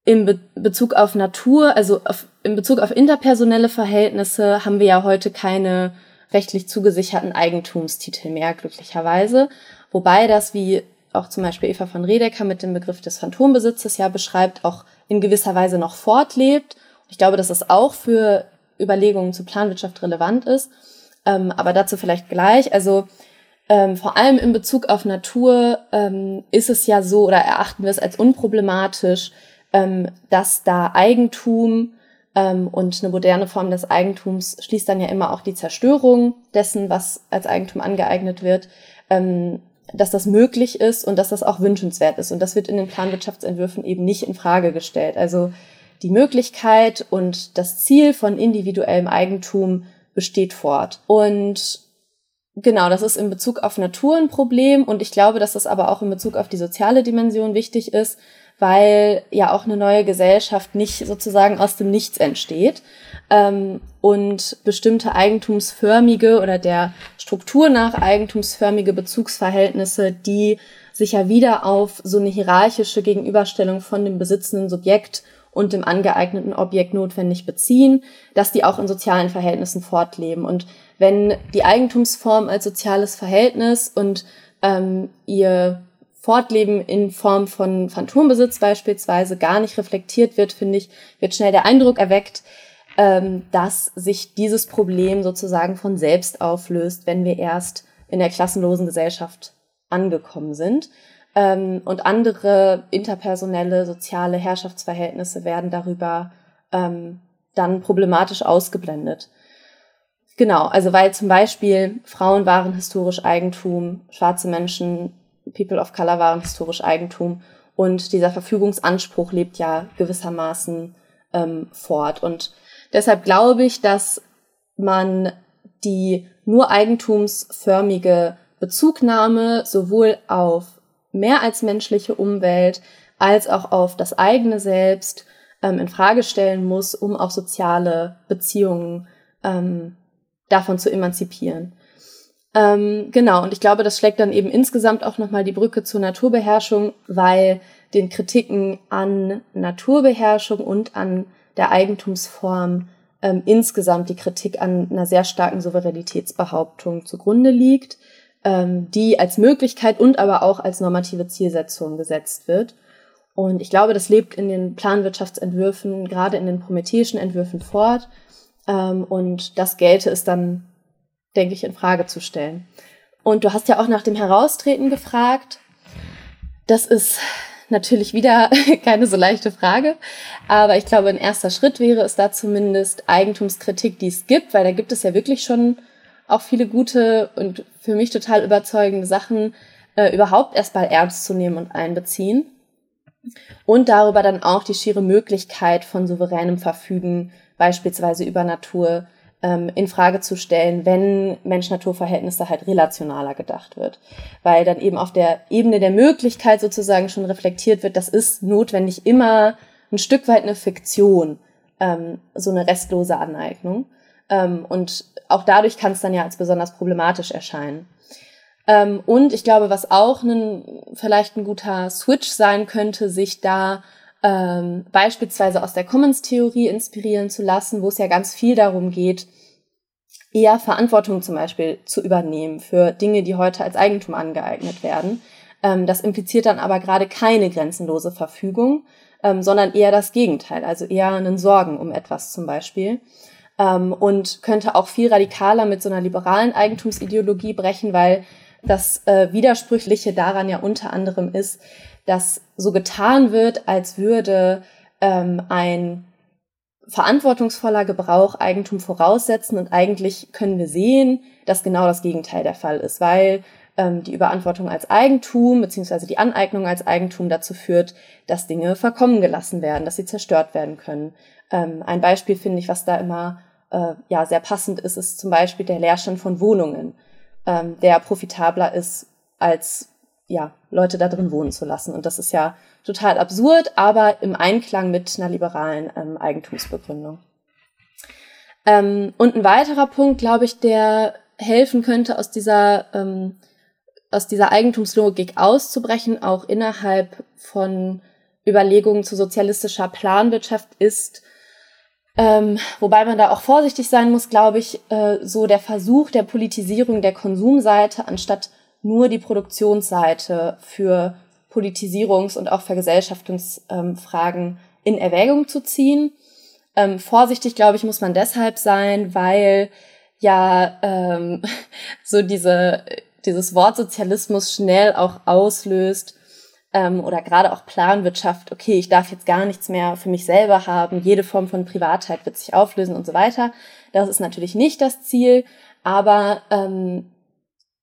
in Be Bezug auf Natur, also auf, in Bezug auf interpersonelle Verhältnisse haben wir ja heute keine rechtlich zugesicherten Eigentumstitel mehr, glücklicherweise. Wobei das, wie auch zum Beispiel Eva von Redeker mit dem Begriff des Phantombesitzes ja beschreibt, auch in gewisser Weise noch fortlebt. Ich glaube, dass es auch für Überlegungen zur Planwirtschaft relevant ist. Ähm, aber dazu vielleicht gleich. Also ähm, vor allem in Bezug auf Natur ähm, ist es ja so oder erachten wir es als unproblematisch, ähm, dass da Eigentum und eine moderne Form des Eigentums schließt dann ja immer auch die Zerstörung dessen, was als Eigentum angeeignet wird, ähm, dass das möglich ist und dass das auch wünschenswert ist. Und das wird in den Planwirtschaftsentwürfen eben nicht in Frage gestellt. Also die Möglichkeit und das Ziel von individuellem Eigentum besteht fort. Und genau, das ist in Bezug auf Natur ein Problem und ich glaube, dass das aber auch in Bezug auf die soziale Dimension wichtig ist, weil ja auch eine neue Gesellschaft nicht sozusagen aus dem Nichts entsteht ähm, und bestimmte eigentumsförmige oder der Struktur nach eigentumsförmige Bezugsverhältnisse, die sich ja wieder auf so eine hierarchische Gegenüberstellung von dem besitzenden Subjekt und dem angeeigneten Objekt notwendig beziehen, dass die auch in sozialen Verhältnissen fortleben. Und wenn die Eigentumsform als soziales Verhältnis und ähm, ihr Fortleben in Form von Phantombesitz beispielsweise gar nicht reflektiert wird, finde ich, wird schnell der Eindruck erweckt, ähm, dass sich dieses Problem sozusagen von selbst auflöst, wenn wir erst in der klassenlosen Gesellschaft angekommen sind. Ähm, und andere interpersonelle, soziale Herrschaftsverhältnisse werden darüber ähm, dann problematisch ausgeblendet. Genau, also weil zum Beispiel Frauen waren historisch Eigentum, schwarze Menschen, People of Color waren historisch Eigentum und dieser Verfügungsanspruch lebt ja gewissermaßen ähm, fort. Und deshalb glaube ich, dass man die nur eigentumsförmige Bezugnahme sowohl auf mehr als menschliche Umwelt als auch auf das eigene Selbst ähm, in Frage stellen muss, um auch soziale Beziehungen ähm, davon zu emanzipieren. Ähm, genau, und ich glaube, das schlägt dann eben insgesamt auch nochmal die Brücke zur Naturbeherrschung, weil den Kritiken an Naturbeherrschung und an der Eigentumsform ähm, insgesamt die Kritik an einer sehr starken Souveränitätsbehauptung zugrunde liegt, ähm, die als Möglichkeit und aber auch als normative Zielsetzung gesetzt wird. Und ich glaube, das lebt in den Planwirtschaftsentwürfen, gerade in den prometheischen Entwürfen fort. Ähm, und das gelte es dann denke ich, in Frage zu stellen. Und du hast ja auch nach dem Heraustreten gefragt. Das ist natürlich wieder keine so leichte Frage, aber ich glaube, ein erster Schritt wäre es da zumindest Eigentumskritik, die es gibt, weil da gibt es ja wirklich schon auch viele gute und für mich total überzeugende Sachen äh, überhaupt erstmal ernst zu nehmen und einbeziehen. Und darüber dann auch die schiere Möglichkeit von souveränem Verfügen, beispielsweise über Natur, ähm, in Frage zu stellen, wenn Mensch-Natur-Verhältnisse halt relationaler gedacht wird. Weil dann eben auf der Ebene der Möglichkeit sozusagen schon reflektiert wird, das ist notwendig immer ein Stück weit eine Fiktion, ähm, so eine restlose Aneignung. Ähm, und auch dadurch kann es dann ja als besonders problematisch erscheinen. Ähm, und ich glaube, was auch ein, vielleicht ein guter Switch sein könnte, sich da ähm, beispielsweise aus der Commons-Theorie inspirieren zu lassen, wo es ja ganz viel darum geht, eher Verantwortung zum Beispiel zu übernehmen für Dinge, die heute als Eigentum angeeignet werden. Ähm, das impliziert dann aber gerade keine grenzenlose Verfügung, ähm, sondern eher das Gegenteil, also eher einen Sorgen um etwas zum Beispiel. Ähm, und könnte auch viel radikaler mit so einer liberalen Eigentumsideologie brechen, weil das äh, Widersprüchliche daran ja unter anderem ist, dass so getan wird, als würde ähm, ein verantwortungsvoller Gebrauch Eigentum voraussetzen und eigentlich können wir sehen, dass genau das Gegenteil der Fall ist, weil ähm, die Überantwortung als Eigentum beziehungsweise die Aneignung als Eigentum dazu führt, dass Dinge verkommen gelassen werden, dass sie zerstört werden können. Ähm, ein Beispiel finde ich, was da immer äh, ja sehr passend ist, ist zum Beispiel der Leerstand von Wohnungen, ähm, der profitabler ist als ja, Leute da drin wohnen zu lassen. Und das ist ja total absurd, aber im Einklang mit einer liberalen ähm, Eigentumsbegründung. Ähm, und ein weiterer Punkt, glaube ich, der helfen könnte, aus dieser, ähm, aus dieser Eigentumslogik auszubrechen, auch innerhalb von Überlegungen zu sozialistischer Planwirtschaft, ist, ähm, wobei man da auch vorsichtig sein muss, glaube ich, äh, so der Versuch der Politisierung der Konsumseite anstatt nur die Produktionsseite für Politisierungs- und auch Vergesellschaftungsfragen in Erwägung zu ziehen. Ähm, vorsichtig, glaube ich, muss man deshalb sein, weil ja ähm, so diese, dieses Wort Sozialismus schnell auch auslöst ähm, oder gerade auch Planwirtschaft, okay, ich darf jetzt gar nichts mehr für mich selber haben, jede Form von Privatheit wird sich auflösen und so weiter. Das ist natürlich nicht das Ziel, aber ähm,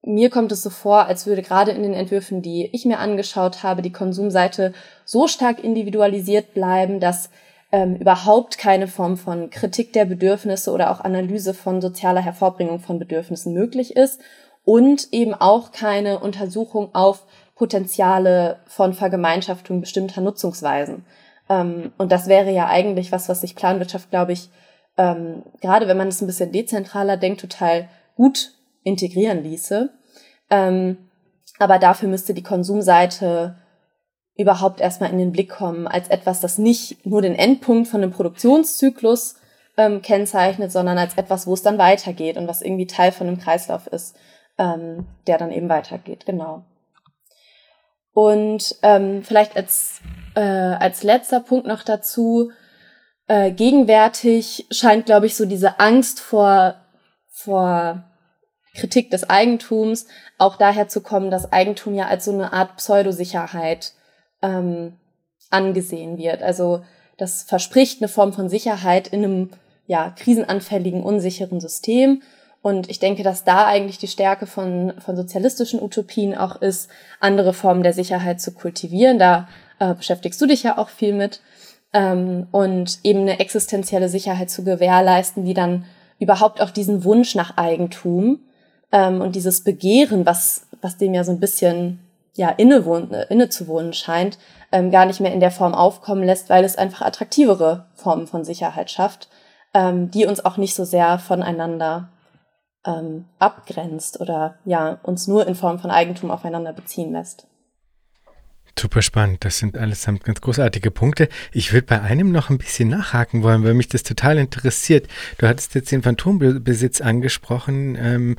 mir kommt es so vor, als würde gerade in den Entwürfen, die ich mir angeschaut habe, die Konsumseite so stark individualisiert bleiben, dass ähm, überhaupt keine Form von Kritik der Bedürfnisse oder auch Analyse von sozialer Hervorbringung von Bedürfnissen möglich ist und eben auch keine Untersuchung auf Potenziale von Vergemeinschaftung bestimmter Nutzungsweisen. Ähm, und das wäre ja eigentlich was, was sich Planwirtschaft, glaube ich, ähm, gerade wenn man es ein bisschen dezentraler denkt, total gut integrieren ließe. Ähm, aber dafür müsste die Konsumseite überhaupt erstmal in den Blick kommen als etwas, das nicht nur den Endpunkt von einem Produktionszyklus ähm, kennzeichnet, sondern als etwas, wo es dann weitergeht und was irgendwie Teil von einem Kreislauf ist, ähm, der dann eben weitergeht. Genau. Und ähm, vielleicht als, äh, als letzter Punkt noch dazu, äh, gegenwärtig scheint, glaube ich, so diese Angst vor, vor Kritik des Eigentums auch daher zu kommen, dass Eigentum ja als so eine Art Pseudosicherheit ähm, angesehen wird. Also das verspricht eine Form von Sicherheit in einem ja, krisenanfälligen, unsicheren System. Und ich denke, dass da eigentlich die Stärke von, von sozialistischen Utopien auch ist, andere Formen der Sicherheit zu kultivieren. Da äh, beschäftigst du dich ja auch viel mit. Ähm, und eben eine existenzielle Sicherheit zu gewährleisten, die dann überhaupt auch diesen Wunsch nach Eigentum ähm, und dieses Begehren, was, was dem ja so ein bisschen ja, innewohn, äh, inne zu wohnen scheint, ähm, gar nicht mehr in der Form aufkommen lässt, weil es einfach attraktivere Formen von Sicherheit schafft, ähm, die uns auch nicht so sehr voneinander ähm, abgrenzt oder ja uns nur in Form von Eigentum aufeinander beziehen lässt. Super spannend. Das sind allesamt ganz großartige Punkte. Ich würde bei einem noch ein bisschen nachhaken wollen, weil mich das total interessiert. Du hattest jetzt den Phantombesitz angesprochen. Ähm,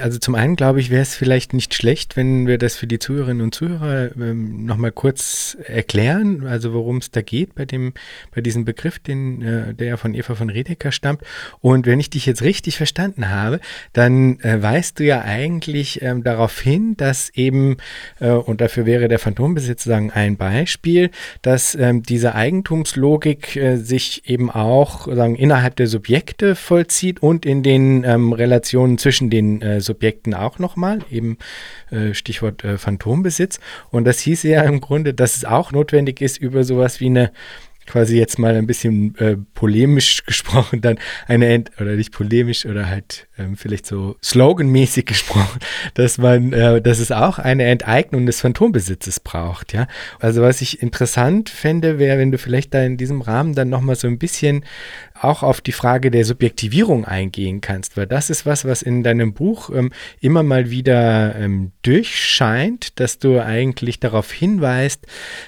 also zum einen glaube ich, wäre es vielleicht nicht schlecht, wenn wir das für die Zuhörerinnen und Zuhörer ähm, nochmal kurz erklären, also worum es da geht bei dem, bei diesem Begriff, den, äh, der von Eva von Redeker stammt. Und wenn ich dich jetzt richtig verstanden habe, dann äh, weist du ja eigentlich ähm, darauf hin, dass eben, äh, und dafür wäre der Phantom Personenbesitz sozusagen ein Beispiel, dass ähm, diese Eigentumslogik äh, sich eben auch sagen, innerhalb der Subjekte vollzieht und in den ähm, Relationen zwischen den äh, Subjekten auch nochmal, eben äh, Stichwort äh, Phantombesitz. Und das hieß ja im Grunde, dass es auch notwendig ist, über sowas wie eine quasi jetzt mal ein bisschen äh, polemisch gesprochen, dann eine Ent oder nicht polemisch oder halt ähm, vielleicht so sloganmäßig gesprochen, dass man, äh, dass es auch eine Enteignung des Phantombesitzes braucht, ja. Also was ich interessant fände, wäre, wenn du vielleicht da in diesem Rahmen dann nochmal so ein bisschen auch auf die Frage der Subjektivierung eingehen kannst, weil das ist was, was in deinem Buch ähm, immer mal wieder ähm, durchscheint, dass du eigentlich darauf hinweist,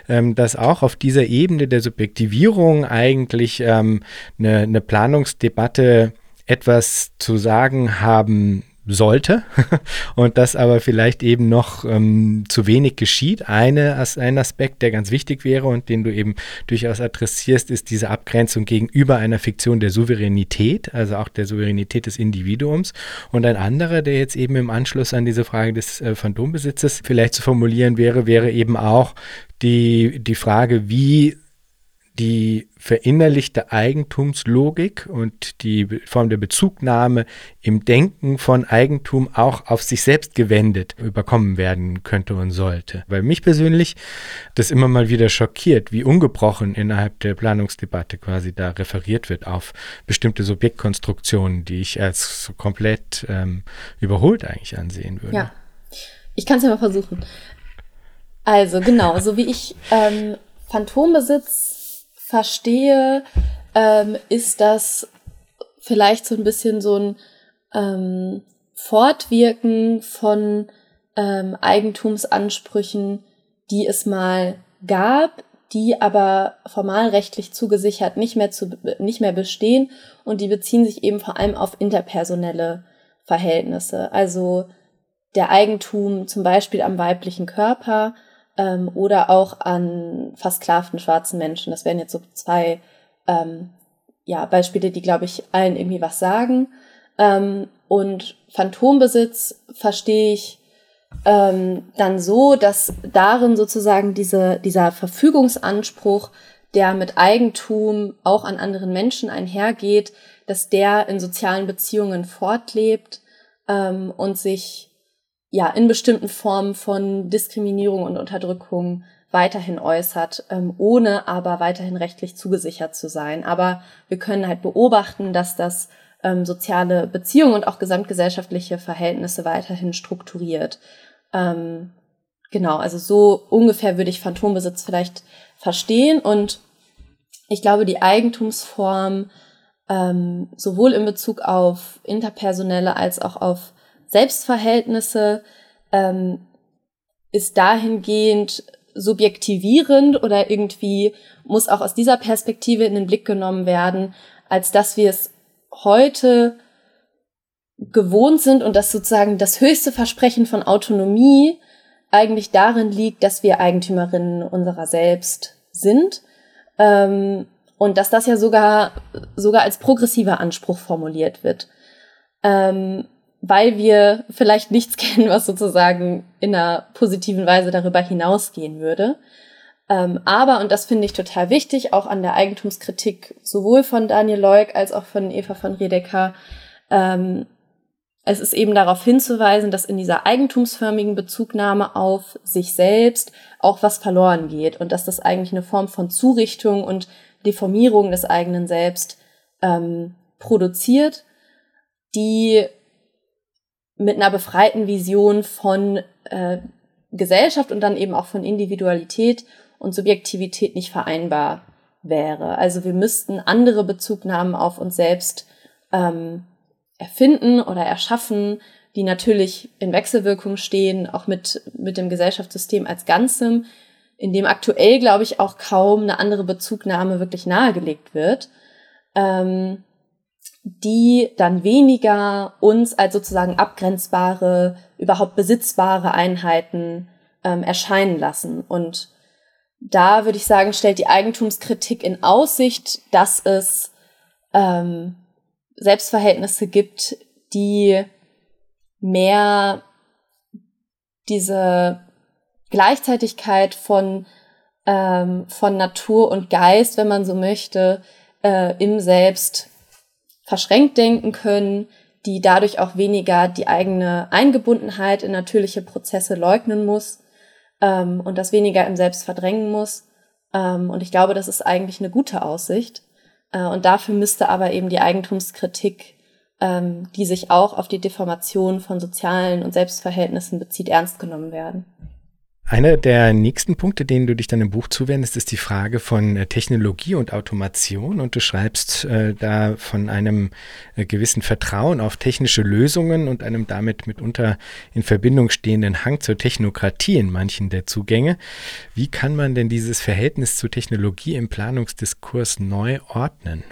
ähm, dass auch auf dieser Ebene der Subjektivierung eigentlich ähm, eine, eine Planungsdebatte etwas zu sagen haben sollte und das aber vielleicht eben noch ähm, zu wenig geschieht. Eine, ein Aspekt, der ganz wichtig wäre und den du eben durchaus adressierst, ist diese Abgrenzung gegenüber einer Fiktion der Souveränität, also auch der Souveränität des Individuums. Und ein anderer, der jetzt eben im Anschluss an diese Frage des äh, Phantombesitzes vielleicht zu formulieren wäre, wäre eben auch die, die Frage, wie die verinnerlichte Eigentumslogik und die Form der Bezugnahme im Denken von Eigentum auch auf sich selbst gewendet überkommen werden könnte und sollte. Weil mich persönlich das immer mal wieder schockiert, wie ungebrochen innerhalb der Planungsdebatte quasi da referiert wird auf bestimmte Subjektkonstruktionen, die ich als komplett ähm, überholt eigentlich ansehen würde. Ja, ich kann es ja mal versuchen. Also genau, so wie ich ähm, Phantombesitz verstehe, ähm, ist das vielleicht so ein bisschen so ein ähm, Fortwirken von ähm, Eigentumsansprüchen, die es mal gab, die aber formalrechtlich zugesichert nicht mehr, zu, nicht mehr bestehen und die beziehen sich eben vor allem auf interpersonelle Verhältnisse. Also der Eigentum zum Beispiel am weiblichen Körper ähm, oder auch an versklavten schwarzen Menschen. Das wären jetzt so zwei ähm, ja, Beispiele, die, glaube ich, allen irgendwie was sagen. Ähm, und Phantombesitz verstehe ich ähm, dann so, dass darin sozusagen diese, dieser Verfügungsanspruch, der mit Eigentum auch an anderen Menschen einhergeht, dass der in sozialen Beziehungen fortlebt ähm, und sich ja in bestimmten Formen von Diskriminierung und Unterdrückung weiterhin äußert, ähm, ohne aber weiterhin rechtlich zugesichert zu sein. Aber wir können halt beobachten, dass das ähm, soziale Beziehungen und auch gesamtgesellschaftliche Verhältnisse weiterhin strukturiert. Ähm, genau, also so ungefähr würde ich Phantombesitz vielleicht verstehen und ich glaube, die Eigentumsform ähm, sowohl in Bezug auf interpersonelle als auch auf Selbstverhältnisse ähm, ist dahingehend subjektivierend oder irgendwie muss auch aus dieser Perspektive in den Blick genommen werden, als dass wir es heute gewohnt sind und dass sozusagen das höchste Versprechen von Autonomie eigentlich darin liegt, dass wir Eigentümerinnen unserer selbst sind ähm, und dass das ja sogar, sogar als progressiver Anspruch formuliert wird. Ähm, weil wir vielleicht nichts kennen, was sozusagen in einer positiven Weise darüber hinausgehen würde. Ähm, aber, und das finde ich total wichtig, auch an der Eigentumskritik sowohl von Daniel Leuk als auch von Eva von Redeker, ähm, es ist eben darauf hinzuweisen, dass in dieser eigentumsförmigen Bezugnahme auf sich selbst auch was verloren geht und dass das eigentlich eine Form von Zurichtung und Deformierung des eigenen Selbst ähm, produziert, die mit einer befreiten Vision von äh, Gesellschaft und dann eben auch von Individualität und Subjektivität nicht vereinbar wäre. Also wir müssten andere Bezugnahmen auf uns selbst ähm, erfinden oder erschaffen, die natürlich in Wechselwirkung stehen, auch mit, mit dem Gesellschaftssystem als Ganzem, in dem aktuell, glaube ich, auch kaum eine andere Bezugnahme wirklich nahegelegt wird, ähm, die dann weniger uns als sozusagen abgrenzbare, überhaupt besitzbare Einheiten ähm, erscheinen lassen. Und da würde ich sagen, stellt die Eigentumskritik in Aussicht, dass es ähm, Selbstverhältnisse gibt, die mehr diese Gleichzeitigkeit von, ähm, von Natur und Geist, wenn man so möchte, äh, im Selbst verschränkt denken können, die dadurch auch weniger die eigene Eingebundenheit in natürliche Prozesse leugnen muss ähm, und das weniger im Selbst verdrängen muss. Ähm, und ich glaube, das ist eigentlich eine gute Aussicht. Äh, und dafür müsste aber eben die Eigentumskritik, ähm, die sich auch auf die Deformation von sozialen und Selbstverhältnissen bezieht, ernst genommen werden. Einer der nächsten Punkte, denen du dich dann im Buch zuwendest, ist die Frage von äh, Technologie und Automation. Und du schreibst äh, da von einem äh, gewissen Vertrauen auf technische Lösungen und einem damit mitunter in Verbindung stehenden Hang zur Technokratie in manchen der Zugänge. Wie kann man denn dieses Verhältnis zu Technologie im Planungsdiskurs neu ordnen?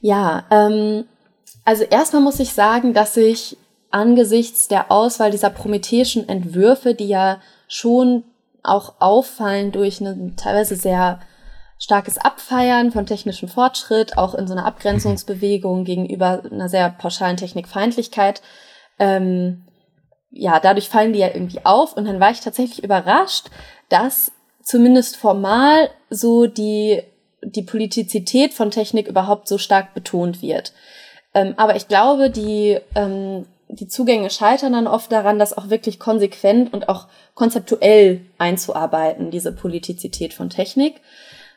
Ja, ähm, also erstmal muss ich sagen, dass ich angesichts der Auswahl dieser prometheischen Entwürfe, die ja schon auch auffallen durch ein teilweise sehr starkes Abfeiern von technischem Fortschritt, auch in so einer Abgrenzungsbewegung gegenüber einer sehr pauschalen Technikfeindlichkeit. Ähm, ja, dadurch fallen die ja irgendwie auf und dann war ich tatsächlich überrascht, dass zumindest formal so die, die Politizität von Technik überhaupt so stark betont wird. Ähm, aber ich glaube, die ähm, die Zugänge scheitern dann oft daran, das auch wirklich konsequent und auch konzeptuell einzuarbeiten, diese Politizität von Technik.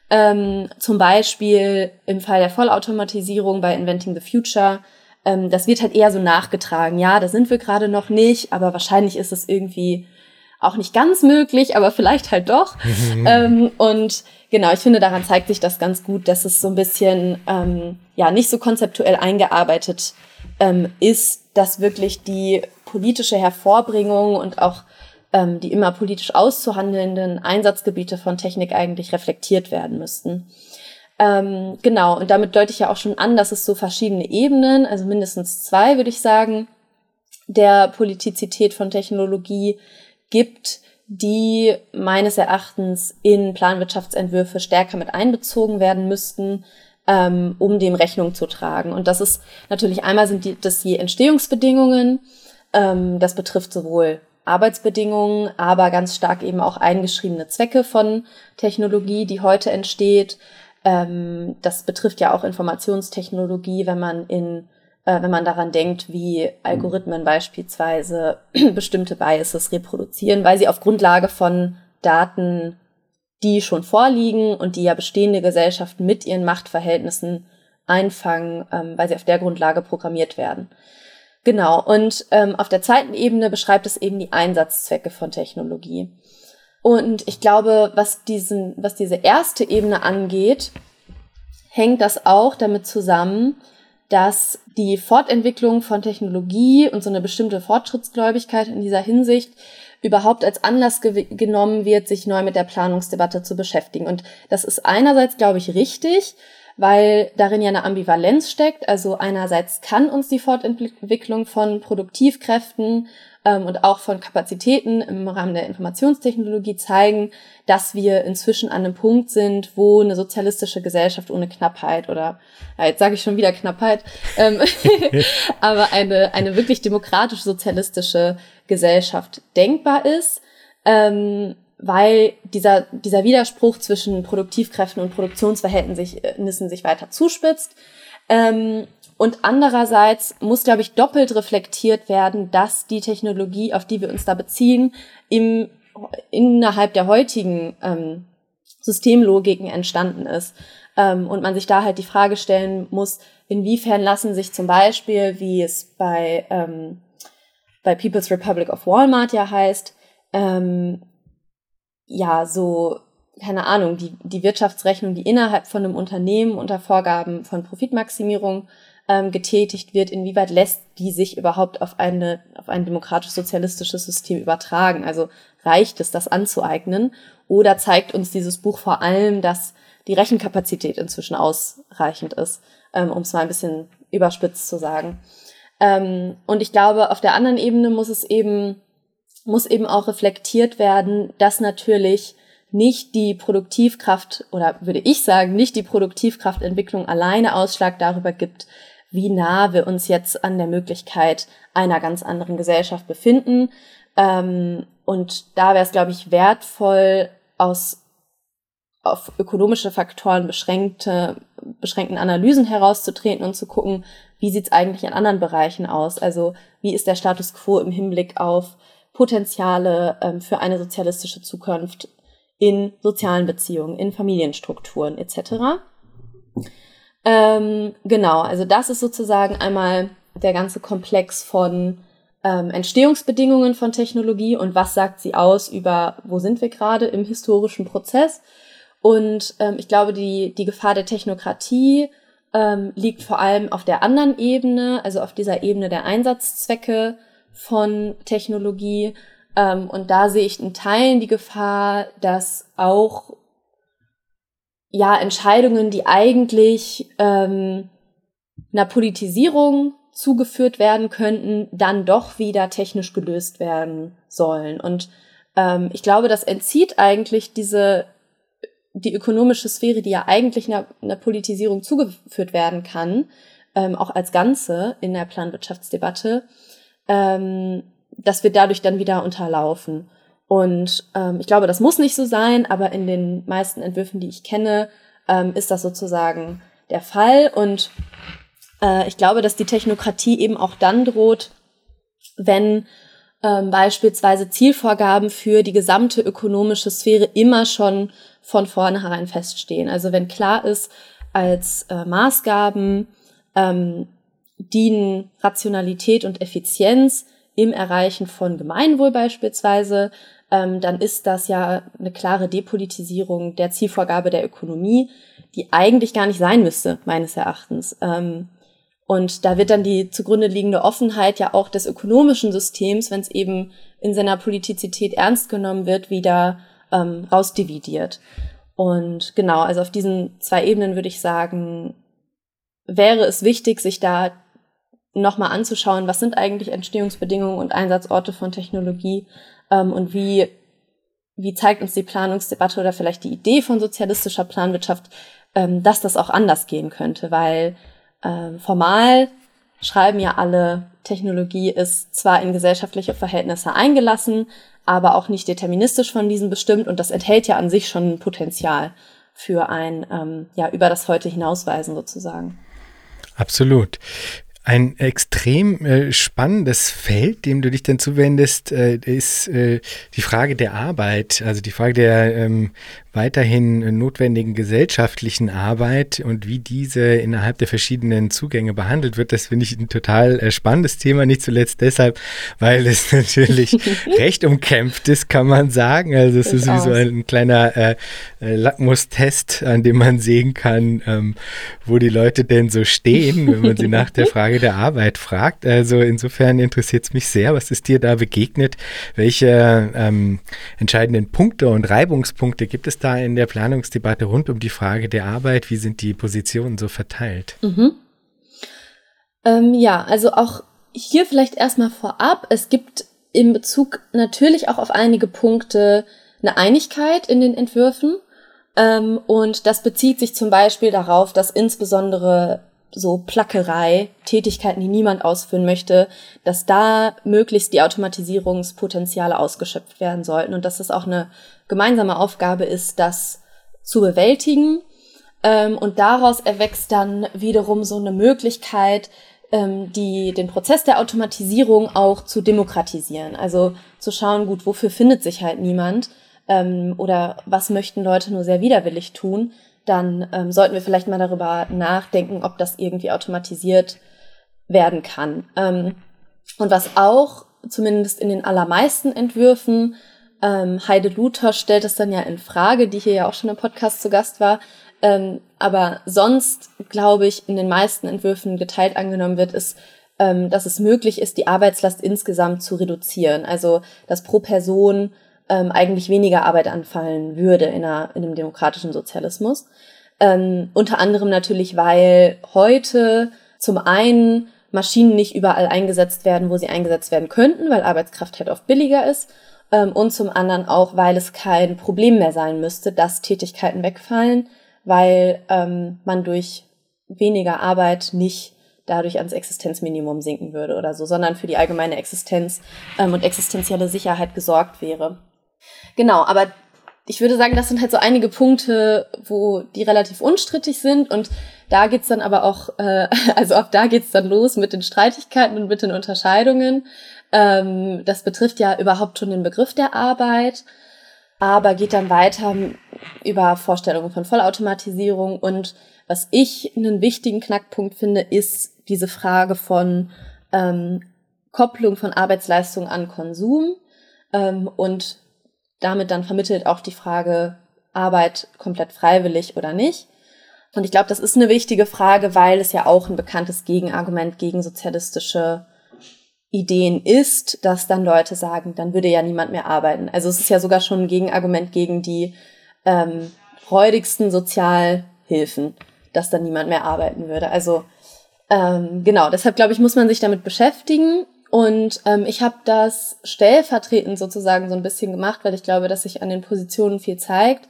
Ähm, zum Beispiel im Fall der Vollautomatisierung bei Inventing the Future. Ähm, das wird halt eher so nachgetragen. Ja, da sind wir gerade noch nicht, aber wahrscheinlich ist es irgendwie auch nicht ganz möglich, aber vielleicht halt doch. ähm, und genau, ich finde, daran zeigt sich das ganz gut, dass es so ein bisschen ähm, ja nicht so konzeptuell eingearbeitet ähm, ist, dass wirklich die politische Hervorbringung und auch ähm, die immer politisch auszuhandelnden Einsatzgebiete von Technik eigentlich reflektiert werden müssten. Ähm, genau, und damit deute ich ja auch schon an, dass es so verschiedene Ebenen, also mindestens zwei, würde ich sagen, der Politizität von Technologie gibt, die meines Erachtens in Planwirtschaftsentwürfe stärker mit einbezogen werden müssten, ähm, um dem Rechnung zu tragen. Und das ist natürlich einmal sind die, das die Entstehungsbedingungen. Ähm, das betrifft sowohl Arbeitsbedingungen, aber ganz stark eben auch eingeschriebene Zwecke von Technologie, die heute entsteht. Ähm, das betrifft ja auch Informationstechnologie, wenn man in äh, wenn man daran denkt, wie Algorithmen beispielsweise bestimmte Biases reproduzieren, weil sie auf Grundlage von Daten die schon vorliegen und die ja bestehende Gesellschaften mit ihren Machtverhältnissen einfangen, ähm, weil sie auf der Grundlage programmiert werden. Genau, und ähm, auf der zweiten Ebene beschreibt es eben die Einsatzzwecke von Technologie. Und ich glaube, was, diesen, was diese erste Ebene angeht, hängt das auch damit zusammen, dass die Fortentwicklung von Technologie und so eine bestimmte Fortschrittsgläubigkeit in dieser Hinsicht überhaupt als Anlass ge genommen wird, sich neu mit der Planungsdebatte zu beschäftigen. Und das ist einerseits, glaube ich, richtig, weil darin ja eine Ambivalenz steckt. Also einerseits kann uns die Fortentwicklung von Produktivkräften ähm, und auch von Kapazitäten im Rahmen der Informationstechnologie zeigen, dass wir inzwischen an einem Punkt sind, wo eine sozialistische Gesellschaft ohne Knappheit oder ja, jetzt sage ich schon wieder Knappheit, ähm, aber eine, eine wirklich demokratisch-sozialistische Gesellschaft denkbar ist. Ähm, weil dieser, dieser Widerspruch zwischen Produktivkräften und Produktionsverhältnissen sich weiter zuspitzt. Ähm, und andererseits muss, glaube ich, doppelt reflektiert werden, dass die Technologie, auf die wir uns da beziehen, im, innerhalb der heutigen ähm, Systemlogiken entstanden ist. Ähm, und man sich da halt die Frage stellen muss, inwiefern lassen sich zum Beispiel, wie es bei, ähm, bei People's Republic of Walmart ja heißt, ähm, ja, so, keine Ahnung, die, die Wirtschaftsrechnung, die innerhalb von einem Unternehmen unter Vorgaben von Profitmaximierung ähm, getätigt wird, inwieweit lässt die sich überhaupt auf eine auf ein demokratisch-sozialistisches System übertragen? Also reicht es, das anzueignen? Oder zeigt uns dieses Buch vor allem, dass die Rechenkapazität inzwischen ausreichend ist, ähm, um es mal ein bisschen überspitzt zu sagen. Ähm, und ich glaube, auf der anderen Ebene muss es eben muss eben auch reflektiert werden, dass natürlich nicht die Produktivkraft oder würde ich sagen, nicht die Produktivkraftentwicklung alleine Ausschlag darüber gibt, wie nah wir uns jetzt an der Möglichkeit einer ganz anderen Gesellschaft befinden. Ähm, und da wäre es, glaube ich, wertvoll, aus auf ökonomische Faktoren beschränkte, beschränkten Analysen herauszutreten und zu gucken, wie sieht es eigentlich in anderen Bereichen aus? Also wie ist der Status quo im Hinblick auf Potenziale ähm, für eine sozialistische Zukunft in sozialen Beziehungen, in Familienstrukturen etc. Ähm, genau, also das ist sozusagen einmal der ganze Komplex von ähm, Entstehungsbedingungen von Technologie und was sagt sie aus über, wo sind wir gerade im historischen Prozess. Und ähm, ich glaube, die, die Gefahr der Technokratie ähm, liegt vor allem auf der anderen Ebene, also auf dieser Ebene der Einsatzzwecke von Technologie. Ähm, und da sehe ich in Teilen die Gefahr, dass auch ja, Entscheidungen, die eigentlich ähm, einer Politisierung zugeführt werden könnten, dann doch wieder technisch gelöst werden sollen. Und ähm, ich glaube, das entzieht eigentlich diese die ökonomische Sphäre, die ja eigentlich einer, einer Politisierung zugeführt werden kann, ähm, auch als Ganze in der Planwirtschaftsdebatte, ähm, dass wir dadurch dann wieder unterlaufen. Und ähm, ich glaube, das muss nicht so sein, aber in den meisten Entwürfen, die ich kenne, ähm, ist das sozusagen der Fall. Und äh, ich glaube, dass die Technokratie eben auch dann droht, wenn ähm, beispielsweise Zielvorgaben für die gesamte ökonomische Sphäre immer schon von vornherein feststehen. Also wenn klar ist, als äh, Maßgaben ähm, dienen Rationalität und Effizienz im Erreichen von Gemeinwohl beispielsweise, ähm, dann ist das ja eine klare Depolitisierung der Zielvorgabe der Ökonomie, die eigentlich gar nicht sein müsste, meines Erachtens. Ähm, und da wird dann die zugrunde liegende Offenheit ja auch des ökonomischen Systems, wenn es eben in seiner Politizität ernst genommen wird, wieder ähm, rausdividiert. Und genau, also auf diesen zwei Ebenen würde ich sagen, wäre es wichtig, sich da nochmal anzuschauen, was sind eigentlich Entstehungsbedingungen und Einsatzorte von Technologie ähm, und wie, wie zeigt uns die Planungsdebatte oder vielleicht die Idee von sozialistischer Planwirtschaft, ähm, dass das auch anders gehen könnte, weil ähm, formal schreiben ja alle, Technologie ist zwar in gesellschaftliche Verhältnisse eingelassen, aber auch nicht deterministisch von diesen bestimmt und das enthält ja an sich schon ein Potenzial für ein ähm, ja über das heute hinausweisen sozusagen. Absolut. Ein extrem äh, spannendes Feld, dem du dich dann zuwendest, äh, ist äh, die Frage der Arbeit, also die Frage der ähm, weiterhin notwendigen gesellschaftlichen Arbeit und wie diese innerhalb der verschiedenen Zugänge behandelt wird, das finde ich ein total äh, spannendes Thema, nicht zuletzt deshalb, weil es natürlich recht umkämpft ist, kann man sagen. Also es ist wie so ein kleiner äh, äh, Lackmustest, an dem man sehen kann, ähm, wo die Leute denn so stehen, wenn man sie nach der Frage der Arbeit fragt. Also insofern interessiert es mich sehr, was ist dir da begegnet? Welche ähm, entscheidenden Punkte und Reibungspunkte gibt es da? da in der Planungsdebatte rund um die Frage der Arbeit? Wie sind die Positionen so verteilt? Mhm. Ähm, ja, also auch hier vielleicht erstmal vorab. Es gibt in Bezug natürlich auch auf einige Punkte eine Einigkeit in den Entwürfen. Ähm, und das bezieht sich zum Beispiel darauf, dass insbesondere so Plackerei, Tätigkeiten, die niemand ausführen möchte, dass da möglichst die Automatisierungspotenziale ausgeschöpft werden sollten und dass es auch eine gemeinsame Aufgabe ist, das zu bewältigen. Ähm, und daraus erwächst dann wiederum so eine Möglichkeit, ähm, die, den Prozess der Automatisierung auch zu demokratisieren. Also zu schauen, gut, wofür findet sich halt niemand ähm, oder was möchten Leute nur sehr widerwillig tun, dann ähm, sollten wir vielleicht mal darüber nachdenken, ob das irgendwie automatisiert werden kann. Ähm, und was auch zumindest in den allermeisten Entwürfen ähm, Heide Luther stellt es dann ja in Frage, die hier ja auch schon im Podcast zu Gast war, ähm, aber sonst, glaube ich, in den meisten Entwürfen geteilt angenommen wird, ist, ähm, dass es möglich ist, die Arbeitslast insgesamt zu reduzieren. Also, dass pro Person ähm, eigentlich weniger Arbeit anfallen würde in, einer, in einem demokratischen Sozialismus. Ähm, unter anderem natürlich, weil heute zum einen Maschinen nicht überall eingesetzt werden, wo sie eingesetzt werden könnten, weil Arbeitskraft halt oft billiger ist. Ähm, und zum anderen auch, weil es kein Problem mehr sein müsste, dass Tätigkeiten wegfallen, weil ähm, man durch weniger Arbeit nicht dadurch ans Existenzminimum sinken würde oder so, sondern für die allgemeine Existenz ähm, und existenzielle Sicherheit gesorgt wäre. Genau, aber ich würde sagen, das sind halt so einige Punkte, wo die relativ unstrittig sind und da geht's dann aber auch, äh, also ab da geht's dann los mit den Streitigkeiten und mit den Unterscheidungen. Ähm, das betrifft ja überhaupt schon den Begriff der Arbeit aber geht dann weiter über Vorstellungen von Vollautomatisierung. Und was ich einen wichtigen Knackpunkt finde, ist diese Frage von ähm, Kopplung von Arbeitsleistung an Konsum ähm, und damit dann vermittelt auch die Frage Arbeit komplett freiwillig oder nicht. Und ich glaube, das ist eine wichtige Frage, weil es ja auch ein bekanntes Gegenargument gegen sozialistische Ideen ist, dass dann Leute sagen, dann würde ja niemand mehr arbeiten. Also es ist ja sogar schon ein Gegenargument gegen die ähm, freudigsten Sozialhilfen, dass dann niemand mehr arbeiten würde. Also ähm, genau, deshalb glaube ich, muss man sich damit beschäftigen. Und ähm, ich habe das stellvertretend sozusagen so ein bisschen gemacht, weil ich glaube, dass sich an den Positionen viel zeigt,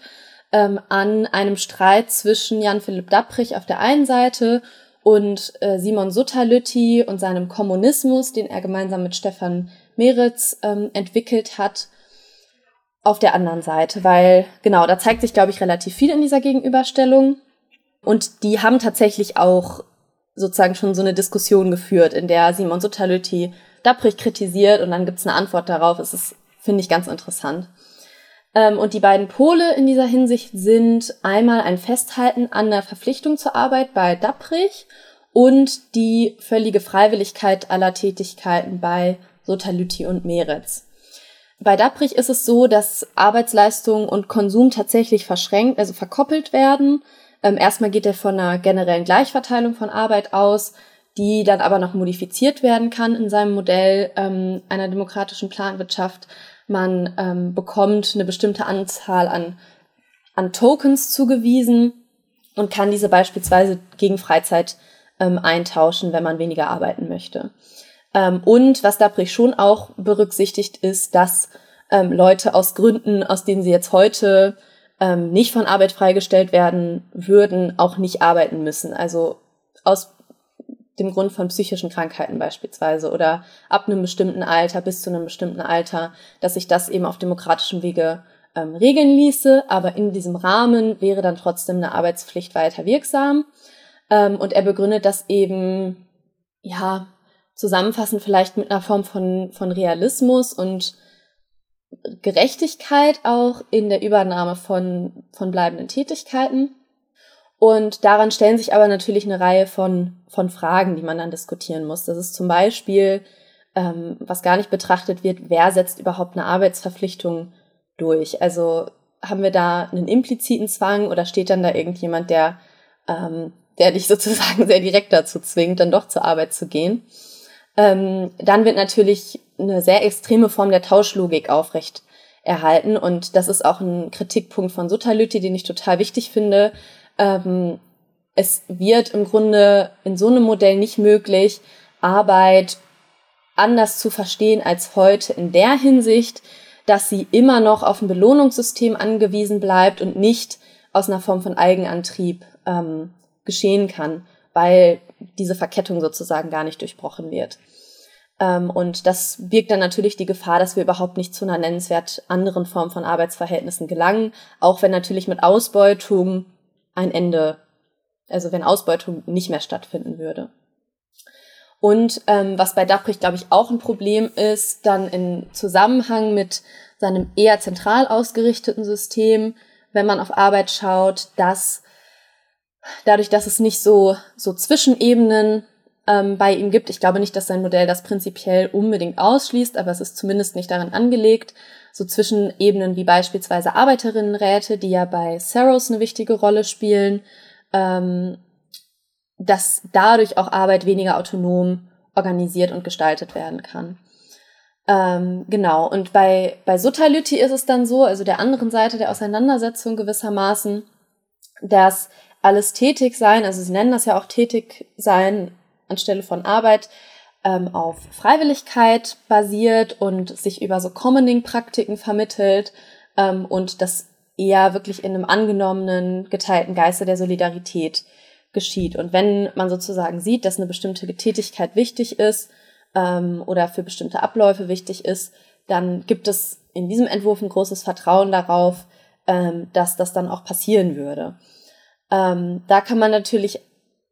ähm, an einem Streit zwischen Jan Philipp Dapprich auf der einen Seite und äh, Simon Sutterlütti und seinem Kommunismus, den er gemeinsam mit Stefan Meritz ähm, entwickelt hat, auf der anderen Seite, weil genau, da zeigt sich, glaube ich, relativ viel in dieser Gegenüberstellung. Und die haben tatsächlich auch sozusagen schon so eine Diskussion geführt, in der Simon Sutterlütti Dapprich kritisiert und dann gibt's eine Antwort darauf. Es ist, finde ich, ganz interessant. Ähm, und die beiden Pole in dieser Hinsicht sind einmal ein Festhalten an der Verpflichtung zur Arbeit bei Dapprich und die völlige Freiwilligkeit aller Tätigkeiten bei Sotalüti und Meretz. Bei Dapprich ist es so, dass Arbeitsleistung und Konsum tatsächlich verschränkt, also verkoppelt werden. Ähm, erstmal geht er von einer generellen Gleichverteilung von Arbeit aus, die dann aber noch modifiziert werden kann in seinem Modell ähm, einer demokratischen Planwirtschaft. Man ähm, bekommt eine bestimmte Anzahl an, an Tokens zugewiesen und kann diese beispielsweise gegen Freizeit ähm, eintauschen, wenn man weniger arbeiten möchte. Ähm, und was Dabrich schon auch berücksichtigt ist, dass ähm, Leute aus Gründen, aus denen sie jetzt heute ähm, nicht von Arbeit freigestellt werden würden, auch nicht arbeiten müssen. Also aus dem Grund von psychischen Krankheiten beispielsweise oder ab einem bestimmten Alter bis zu einem bestimmten Alter, dass sich das eben auf demokratischem Wege ähm, regeln ließe, aber in diesem Rahmen wäre dann trotzdem eine Arbeitspflicht weiter wirksam. Ähm, und er begründet das eben, ja, zusammenfassend vielleicht mit einer Form von, von Realismus und Gerechtigkeit auch in der Übernahme von, von bleibenden Tätigkeiten. Und daran stellen sich aber natürlich eine Reihe von, von Fragen, die man dann diskutieren muss. Das ist zum Beispiel, ähm, was gar nicht betrachtet wird, wer setzt überhaupt eine Arbeitsverpflichtung durch? Also haben wir da einen impliziten Zwang oder steht dann da irgendjemand, der, ähm, der dich sozusagen sehr direkt dazu zwingt, dann doch zur Arbeit zu gehen? Ähm, dann wird natürlich eine sehr extreme Form der Tauschlogik aufrecht erhalten. Und das ist auch ein Kritikpunkt von Sutalytti, den ich total wichtig finde, ähm, es wird im Grunde in so einem Modell nicht möglich, Arbeit anders zu verstehen als heute in der Hinsicht, dass sie immer noch auf ein Belohnungssystem angewiesen bleibt und nicht aus einer Form von Eigenantrieb ähm, geschehen kann, weil diese Verkettung sozusagen gar nicht durchbrochen wird. Ähm, und das birgt dann natürlich die Gefahr, dass wir überhaupt nicht zu einer nennenswert anderen Form von Arbeitsverhältnissen gelangen, auch wenn natürlich mit Ausbeutung ein Ende, also wenn Ausbeutung nicht mehr stattfinden würde. Und ähm, was bei Dapprich, glaube ich, auch ein Problem ist, dann in Zusammenhang mit seinem eher zentral ausgerichteten System, wenn man auf Arbeit schaut, dass dadurch, dass es nicht so, so Zwischenebenen ähm, bei ihm gibt. Ich glaube nicht, dass sein Modell das prinzipiell unbedingt ausschließt, aber es ist zumindest nicht daran angelegt. So zwischen Ebenen wie beispielsweise Arbeiterinnenräte, die ja bei Saros eine wichtige Rolle spielen, ähm, dass dadurch auch Arbeit weniger autonom organisiert und gestaltet werden kann. Ähm, genau, und bei, bei Sotalyti ist es dann so, also der anderen Seite der Auseinandersetzung gewissermaßen, dass alles tätig sein, also sie nennen das ja auch tätig sein, anstelle von Arbeit ähm, auf Freiwilligkeit basiert und sich über so Commoning-Praktiken vermittelt ähm, und das eher wirklich in einem angenommenen, geteilten Geiste der Solidarität geschieht. Und wenn man sozusagen sieht, dass eine bestimmte Tätigkeit wichtig ist ähm, oder für bestimmte Abläufe wichtig ist, dann gibt es in diesem Entwurf ein großes Vertrauen darauf, ähm, dass das dann auch passieren würde. Ähm, da kann man natürlich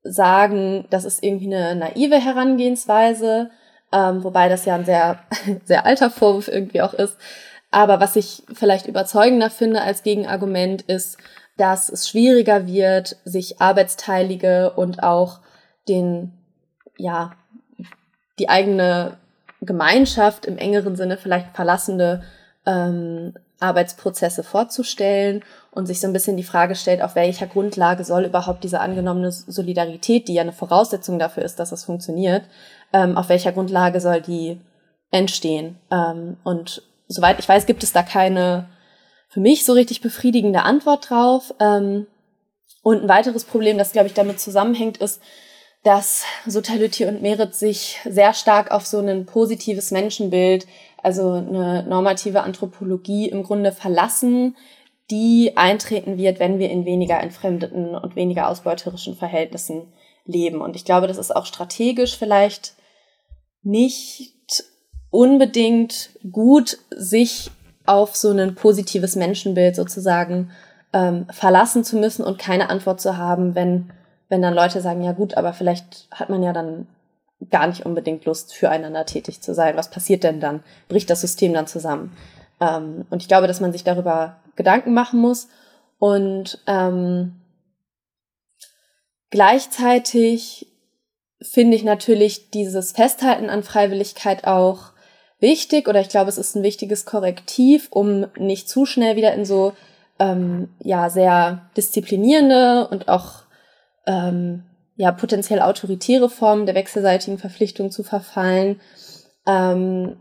sagen, das ist irgendwie eine naive Herangehensweise, ähm, wobei das ja ein sehr, sehr alter Vorwurf irgendwie auch ist. Aber was ich vielleicht überzeugender finde als Gegenargument ist, dass es schwieriger wird, sich arbeitsteilige und auch den, ja, die eigene Gemeinschaft im engeren Sinne vielleicht verlassende ähm, Arbeitsprozesse vorzustellen und sich so ein bisschen die Frage stellt, auf welcher Grundlage soll überhaupt diese angenommene Solidarität, die ja eine Voraussetzung dafür ist, dass es funktioniert, ähm, auf welcher Grundlage soll die entstehen. Ähm, und soweit ich weiß, gibt es da keine für mich so richtig befriedigende Antwort drauf. Ähm, und ein weiteres Problem, das, glaube ich, damit zusammenhängt, ist, dass Sotality und Merit sich sehr stark auf so ein positives Menschenbild also eine normative Anthropologie im Grunde verlassen, die eintreten wird, wenn wir in weniger entfremdeten und weniger ausbeuterischen Verhältnissen leben. Und ich glaube, das ist auch strategisch vielleicht nicht unbedingt gut, sich auf so ein positives Menschenbild sozusagen ähm, verlassen zu müssen und keine Antwort zu haben, wenn, wenn dann Leute sagen, ja gut, aber vielleicht hat man ja dann gar nicht unbedingt Lust, füreinander tätig zu sein. Was passiert denn dann? Bricht das System dann zusammen? Ähm, und ich glaube, dass man sich darüber Gedanken machen muss. Und ähm, gleichzeitig finde ich natürlich dieses Festhalten an Freiwilligkeit auch wichtig oder ich glaube, es ist ein wichtiges Korrektiv, um nicht zu schnell wieder in so ähm, ja sehr disziplinierende und auch ähm, ja, potenziell autoritäre Formen der wechselseitigen Verpflichtung zu verfallen, ähm,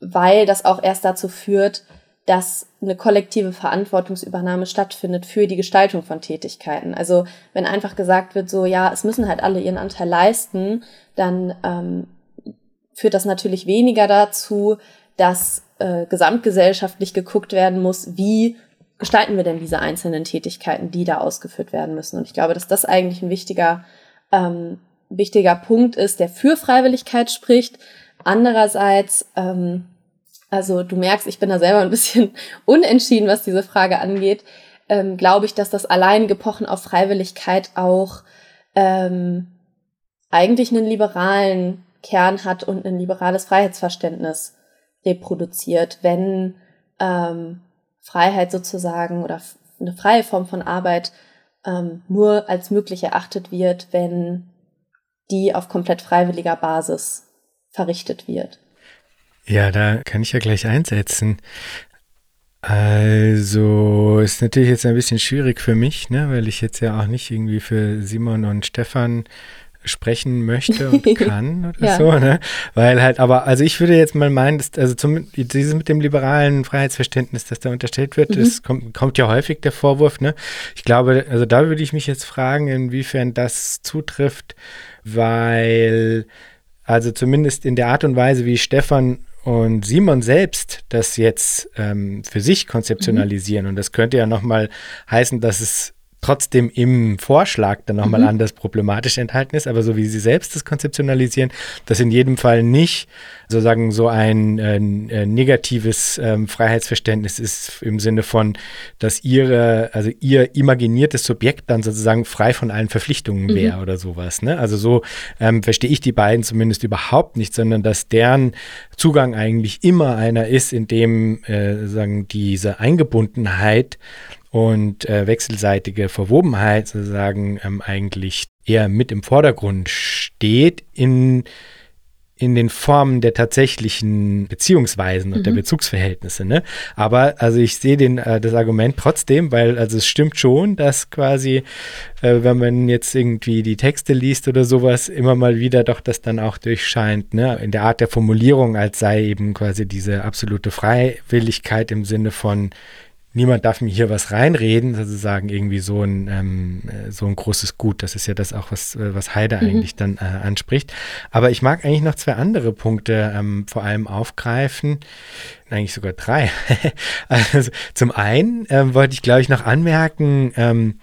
weil das auch erst dazu führt, dass eine kollektive Verantwortungsübernahme stattfindet für die Gestaltung von Tätigkeiten. Also wenn einfach gesagt wird, so ja, es müssen halt alle ihren Anteil leisten, dann ähm, führt das natürlich weniger dazu, dass äh, gesamtgesellschaftlich geguckt werden muss, wie gestalten wir denn diese einzelnen Tätigkeiten, die da ausgeführt werden müssen. Und ich glaube, dass das eigentlich ein wichtiger, ähm, wichtiger Punkt ist, der für Freiwilligkeit spricht. Andererseits, ähm, also du merkst, ich bin da selber ein bisschen unentschieden, was diese Frage angeht, ähm, glaube ich, dass das alleinige Pochen auf Freiwilligkeit auch ähm, eigentlich einen liberalen Kern hat und ein liberales Freiheitsverständnis reproduziert, wenn ähm, Freiheit sozusagen oder eine freie Form von Arbeit ähm, nur als möglich erachtet wird, wenn die auf komplett freiwilliger Basis verrichtet wird. Ja, da kann ich ja gleich einsetzen. Also ist natürlich jetzt ein bisschen schwierig für mich, ne, weil ich jetzt ja auch nicht irgendwie für Simon und Stefan sprechen möchte und kann oder ja. so, ne? Weil halt, aber, also ich würde jetzt mal meinen, dass, also zum, dieses mit dem liberalen Freiheitsverständnis, das da unterstellt wird, mhm. das kommt, kommt ja häufig der Vorwurf, ne? Ich glaube, also da würde ich mich jetzt fragen, inwiefern das zutrifft, weil also zumindest in der Art und Weise, wie Stefan und Simon selbst das jetzt ähm, für sich konzeptionalisieren, mhm. und das könnte ja nochmal heißen, dass es trotzdem im Vorschlag dann nochmal mhm. anders problematisch enthalten ist, aber so wie Sie selbst das konzeptionalisieren, das in jedem Fall nicht sozusagen so ein äh, negatives ähm, Freiheitsverständnis ist im Sinne von, dass Ihre, also Ihr imaginiertes Subjekt dann sozusagen frei von allen Verpflichtungen mhm. wäre mhm. oder sowas. Ne? Also so ähm, verstehe ich die beiden zumindest überhaupt nicht, sondern dass deren Zugang eigentlich immer einer ist, in dem äh, sozusagen diese Eingebundenheit und äh, wechselseitige Verwobenheit sozusagen ähm, eigentlich eher mit im Vordergrund steht in, in den Formen der tatsächlichen Beziehungsweisen und mhm. der Bezugsverhältnisse. Ne? Aber also ich sehe den, äh, das Argument trotzdem, weil also es stimmt schon, dass quasi, äh, wenn man jetzt irgendwie die Texte liest oder sowas, immer mal wieder doch das dann auch durchscheint, ne? in der Art der Formulierung, als sei eben quasi diese absolute Freiwilligkeit im Sinne von niemand darf mir hier was reinreden, sozusagen irgendwie so ein, ähm, so ein großes Gut. Das ist ja das auch, was, äh, was Heide mhm. eigentlich dann äh, anspricht. Aber ich mag eigentlich noch zwei andere Punkte ähm, vor allem aufgreifen. Eigentlich sogar drei. also zum einen ähm, wollte ich, glaube ich, noch anmerken, ähm,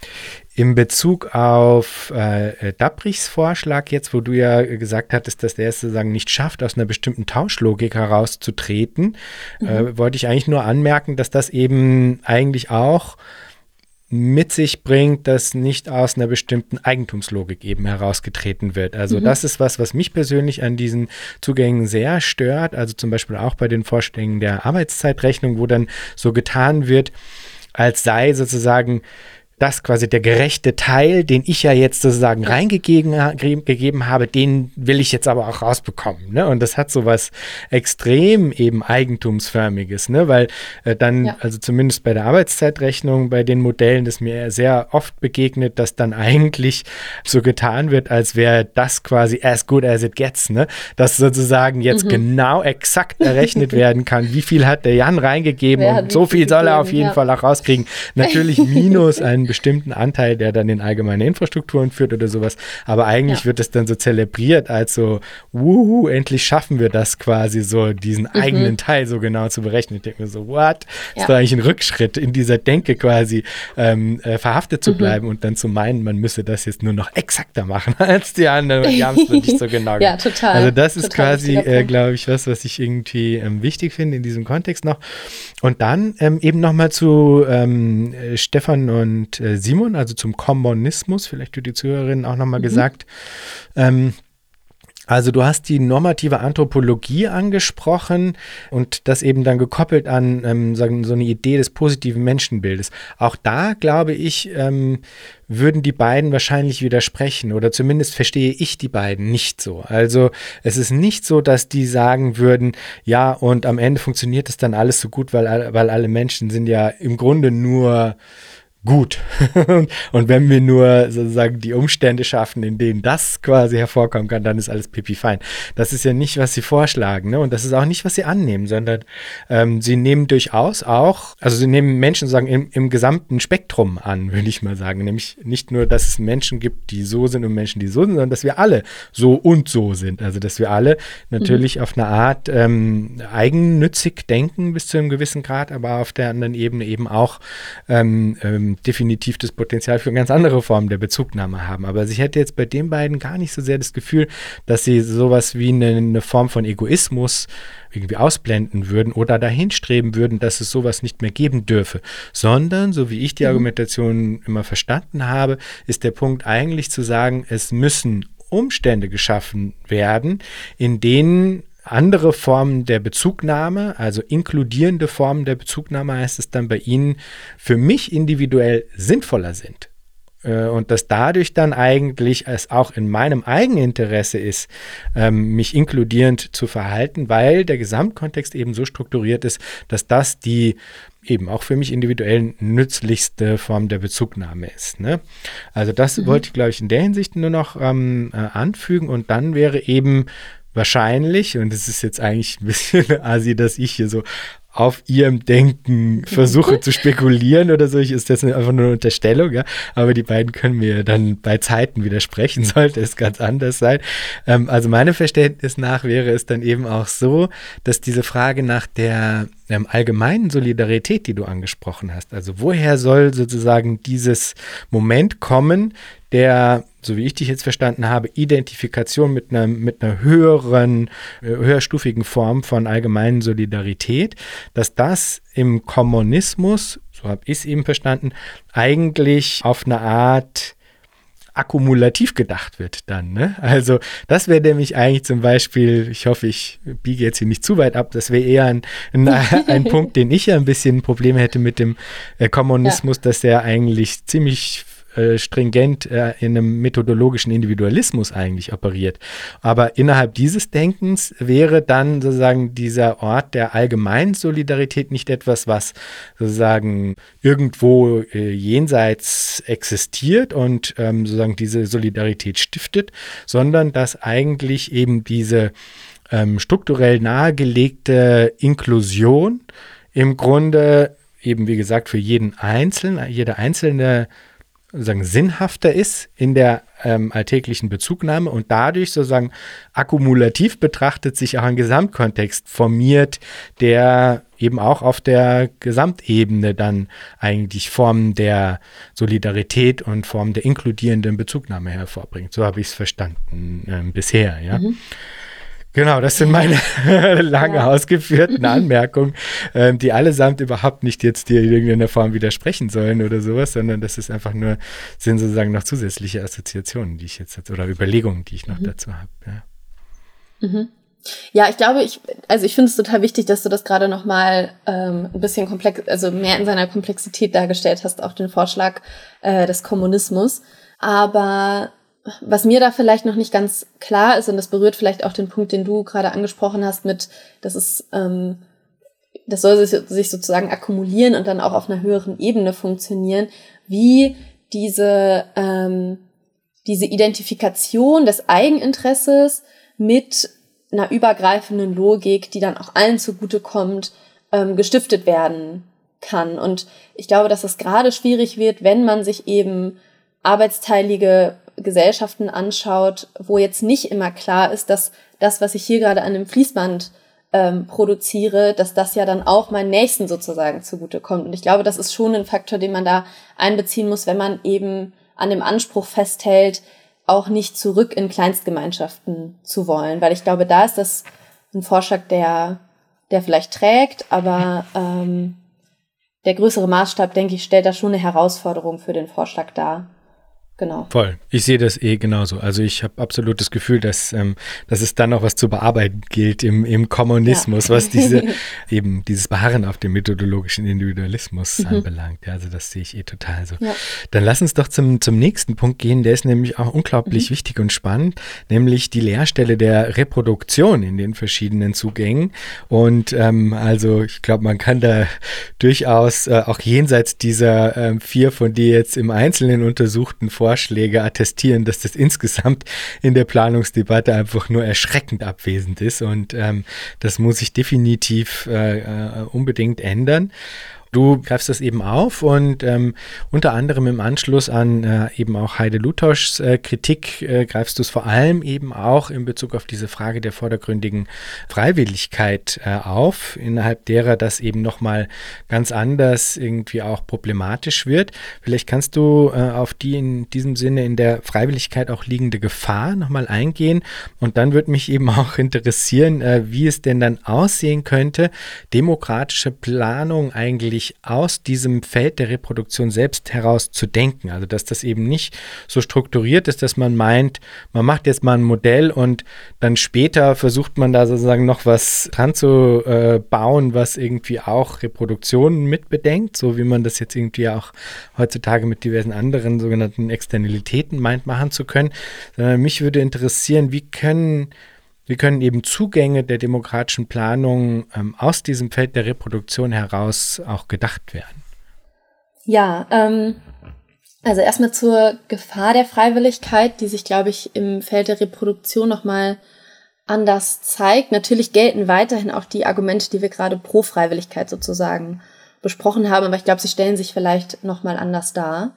in Bezug auf äh, äh, Dabrichs Vorschlag jetzt, wo du ja gesagt hattest, dass der es sozusagen nicht schafft, aus einer bestimmten Tauschlogik herauszutreten, mhm. äh, wollte ich eigentlich nur anmerken, dass das eben eigentlich auch mit sich bringt, dass nicht aus einer bestimmten Eigentumslogik eben herausgetreten wird. Also mhm. das ist was, was mich persönlich an diesen Zugängen sehr stört. Also zum Beispiel auch bei den Vorstellungen der Arbeitszeitrechnung, wo dann so getan wird, als sei sozusagen das quasi der gerechte Teil, den ich ja jetzt sozusagen reingegeben gegeben habe, den will ich jetzt aber auch rausbekommen. Ne? Und das hat so was extrem eben Eigentumsförmiges, ne? weil äh, dann, ja. also zumindest bei der Arbeitszeitrechnung, bei den Modellen, das mir sehr oft begegnet, dass dann eigentlich so getan wird, als wäre das quasi as good as it gets, ne? dass sozusagen jetzt mhm. genau exakt errechnet werden kann, wie viel hat der Jan reingegeben Wer und so viel soll er auf jeden ja. Fall auch rauskriegen. Natürlich minus ein bestimmten Anteil, der dann in allgemeine Infrastrukturen führt oder sowas. Aber eigentlich ja. wird es dann so zelebriert als so, wuhu, endlich schaffen wir das quasi so, diesen mhm. eigenen Teil so genau zu berechnen. Ich denke mir so, what? Ja. Ist doch eigentlich ein Rückschritt in dieser Denke quasi ähm, äh, verhaftet zu mhm. bleiben und dann zu meinen, man müsse das jetzt nur noch exakter machen als die anderen. Die haben es nicht so genau Ja, total. Also das ist quasi, äh, glaube ich, was, was ich irgendwie ähm, wichtig finde in diesem Kontext noch. Und dann ähm, eben nochmal zu ähm, äh, Stefan und äh, Simon, also zum Kommunismus, vielleicht für die Zuhörerinnen auch nochmal mhm. gesagt. Ähm, also du hast die normative Anthropologie angesprochen und das eben dann gekoppelt an ähm, sagen, so eine Idee des positiven Menschenbildes. Auch da, glaube ich, ähm, würden die beiden wahrscheinlich widersprechen oder zumindest verstehe ich die beiden nicht so. Also es ist nicht so, dass die sagen würden, ja, und am Ende funktioniert es dann alles so gut, weil, weil alle Menschen sind ja im Grunde nur gut. und wenn wir nur sozusagen die Umstände schaffen, in denen das quasi hervorkommen kann, dann ist alles pipi fein. Das ist ja nicht, was sie vorschlagen, ne? Und das ist auch nicht, was sie annehmen, sondern ähm, sie nehmen durchaus auch, also sie nehmen Menschen sozusagen im, im gesamten Spektrum an, würde ich mal sagen. Nämlich nicht nur, dass es Menschen gibt, die so sind und Menschen, die so sind, sondern dass wir alle so und so sind. Also dass wir alle natürlich mhm. auf eine Art ähm, eigennützig denken bis zu einem gewissen Grad, aber auf der anderen Ebene eben auch ähm, ähm definitiv das Potenzial für ganz andere Formen der Bezugnahme haben. Aber ich hätte jetzt bei den beiden gar nicht so sehr das Gefühl, dass sie sowas wie eine, eine Form von Egoismus irgendwie ausblenden würden oder dahin streben würden, dass es sowas nicht mehr geben dürfe, sondern, so wie ich die mhm. Argumentation immer verstanden habe, ist der Punkt eigentlich zu sagen, es müssen Umstände geschaffen werden, in denen andere Formen der Bezugnahme, also inkludierende Formen der Bezugnahme heißt es dann bei Ihnen, für mich individuell sinnvoller sind. Äh, und dass dadurch dann eigentlich es auch in meinem Eigeninteresse ist, ähm, mich inkludierend zu verhalten, weil der Gesamtkontext eben so strukturiert ist, dass das die eben auch für mich individuell nützlichste Form der Bezugnahme ist. Ne? Also das mhm. wollte ich, glaube ich, in der Hinsicht nur noch ähm, äh, anfügen. Und dann wäre eben wahrscheinlich, und es ist jetzt eigentlich ein bisschen asi, dass ich hier so auf ihrem Denken versuche zu spekulieren oder so. Ich ist das einfach nur eine Unterstellung, ja. Aber die beiden können mir dann bei Zeiten widersprechen, sollte es ganz anders sein. Ähm, also meinem Verständnis nach wäre es dann eben auch so, dass diese Frage nach der ähm, allgemeinen Solidarität, die du angesprochen hast, also woher soll sozusagen dieses Moment kommen, der, so wie ich dich jetzt verstanden habe, Identifikation mit einer, mit einer höheren, äh, höherstufigen Form von allgemeinen Solidarität, dass das im Kommunismus, so habe ich es eben verstanden, eigentlich auf eine Art akkumulativ gedacht wird dann. Ne? Also das wäre nämlich eigentlich zum Beispiel, ich hoffe, ich biege jetzt hier nicht zu weit ab, das wäre eher ein, ein, ein, Punkt, den ich ja ein bisschen Probleme hätte mit dem äh, Kommunismus, ja. dass der eigentlich ziemlich äh, stringent äh, in einem methodologischen Individualismus eigentlich operiert. Aber innerhalb dieses Denkens wäre dann sozusagen dieser Ort der allgemeinen Solidarität nicht etwas, was sozusagen irgendwo äh, jenseits existiert und ähm, sozusagen diese Solidarität stiftet, sondern dass eigentlich eben diese ähm, strukturell nahegelegte Inklusion im Grunde eben wie gesagt für jeden Einzelnen, jede einzelne sozusagen sinnhafter ist in der ähm, alltäglichen Bezugnahme und dadurch sozusagen akkumulativ betrachtet sich auch ein Gesamtkontext formiert, der eben auch auf der Gesamtebene dann eigentlich Formen der Solidarität und Formen der inkludierenden Bezugnahme hervorbringt. So habe ich es verstanden äh, bisher, ja. Mhm. Genau, das sind meine lange ja. ausgeführten Anmerkungen, ähm, die allesamt überhaupt nicht jetzt dir in irgendeiner Form widersprechen sollen oder sowas, sondern das ist einfach nur, sind sozusagen noch zusätzliche Assoziationen, die ich jetzt, oder Überlegungen, die ich noch mhm. dazu habe. Ja. Mhm. Ja, ich glaube, ich, also ich finde es total wichtig, dass du das gerade nochmal ähm, ein bisschen komplex, also mehr in seiner Komplexität dargestellt hast, auch den Vorschlag äh, des Kommunismus. Aber was mir da vielleicht noch nicht ganz klar ist, und das berührt vielleicht auch den Punkt, den du gerade angesprochen hast, mit, das ist, ähm, das soll sich sozusagen akkumulieren und dann auch auf einer höheren Ebene funktionieren, wie diese, ähm, diese Identifikation des Eigeninteresses mit einer übergreifenden Logik, die dann auch allen zugutekommt, ähm, gestiftet werden kann. Und ich glaube, dass es gerade schwierig wird, wenn man sich eben arbeitsteilige Gesellschaften anschaut, wo jetzt nicht immer klar ist, dass das, was ich hier gerade an dem Fließband ähm, produziere, dass das ja dann auch meinen Nächsten sozusagen zugutekommt. Und ich glaube, das ist schon ein Faktor, den man da einbeziehen muss, wenn man eben an dem Anspruch festhält, auch nicht zurück in Kleinstgemeinschaften zu wollen. Weil ich glaube, da ist das ein Vorschlag, der, der vielleicht trägt, aber ähm, der größere Maßstab, denke ich, stellt da schon eine Herausforderung für den Vorschlag dar. Genau. Voll. Ich sehe das eh genauso. Also ich habe absolut das Gefühl, dass, ähm, dass es dann noch was zu bearbeiten gilt im, im Kommunismus, ja. was diese eben dieses Beharren auf dem methodologischen Individualismus mhm. anbelangt. Ja, also das sehe ich eh total so. Ja. Dann lass uns doch zum, zum nächsten Punkt gehen, der ist nämlich auch unglaublich mhm. wichtig und spannend, nämlich die Leerstelle der Reproduktion in den verschiedenen Zugängen. Und ähm, also ich glaube, man kann da durchaus äh, auch jenseits dieser äh, vier von dir jetzt im Einzelnen untersuchten Vor Vorschläge attestieren, dass das insgesamt in der Planungsdebatte einfach nur erschreckend abwesend ist. Und ähm, das muss sich definitiv äh, äh unbedingt ändern. Du greifst das eben auf und ähm, unter anderem im Anschluss an äh, eben auch Heide Lutoschs äh, Kritik äh, greifst du es vor allem eben auch in Bezug auf diese Frage der vordergründigen Freiwilligkeit äh, auf, innerhalb derer das eben nochmal ganz anders irgendwie auch problematisch wird. Vielleicht kannst du äh, auf die in diesem Sinne in der Freiwilligkeit auch liegende Gefahr nochmal eingehen und dann würde mich eben auch interessieren, äh, wie es denn dann aussehen könnte, demokratische Planung eigentlich wirklich aus diesem Feld der Reproduktion selbst heraus zu denken. Also dass das eben nicht so strukturiert ist, dass man meint, man macht jetzt mal ein Modell und dann später versucht man da sozusagen noch was dran zu äh, bauen, was irgendwie auch Reproduktionen mitbedenkt, so wie man das jetzt irgendwie auch heutzutage mit diversen anderen sogenannten Externalitäten meint machen zu können. Sondern mich würde interessieren, wie können wie können eben Zugänge der demokratischen Planung ähm, aus diesem Feld der Reproduktion heraus auch gedacht werden? Ja, ähm, also erstmal zur Gefahr der Freiwilligkeit, die sich, glaube ich, im Feld der Reproduktion nochmal anders zeigt. Natürlich gelten weiterhin auch die Argumente, die wir gerade pro Freiwilligkeit sozusagen besprochen haben, aber ich glaube, sie stellen sich vielleicht nochmal anders dar,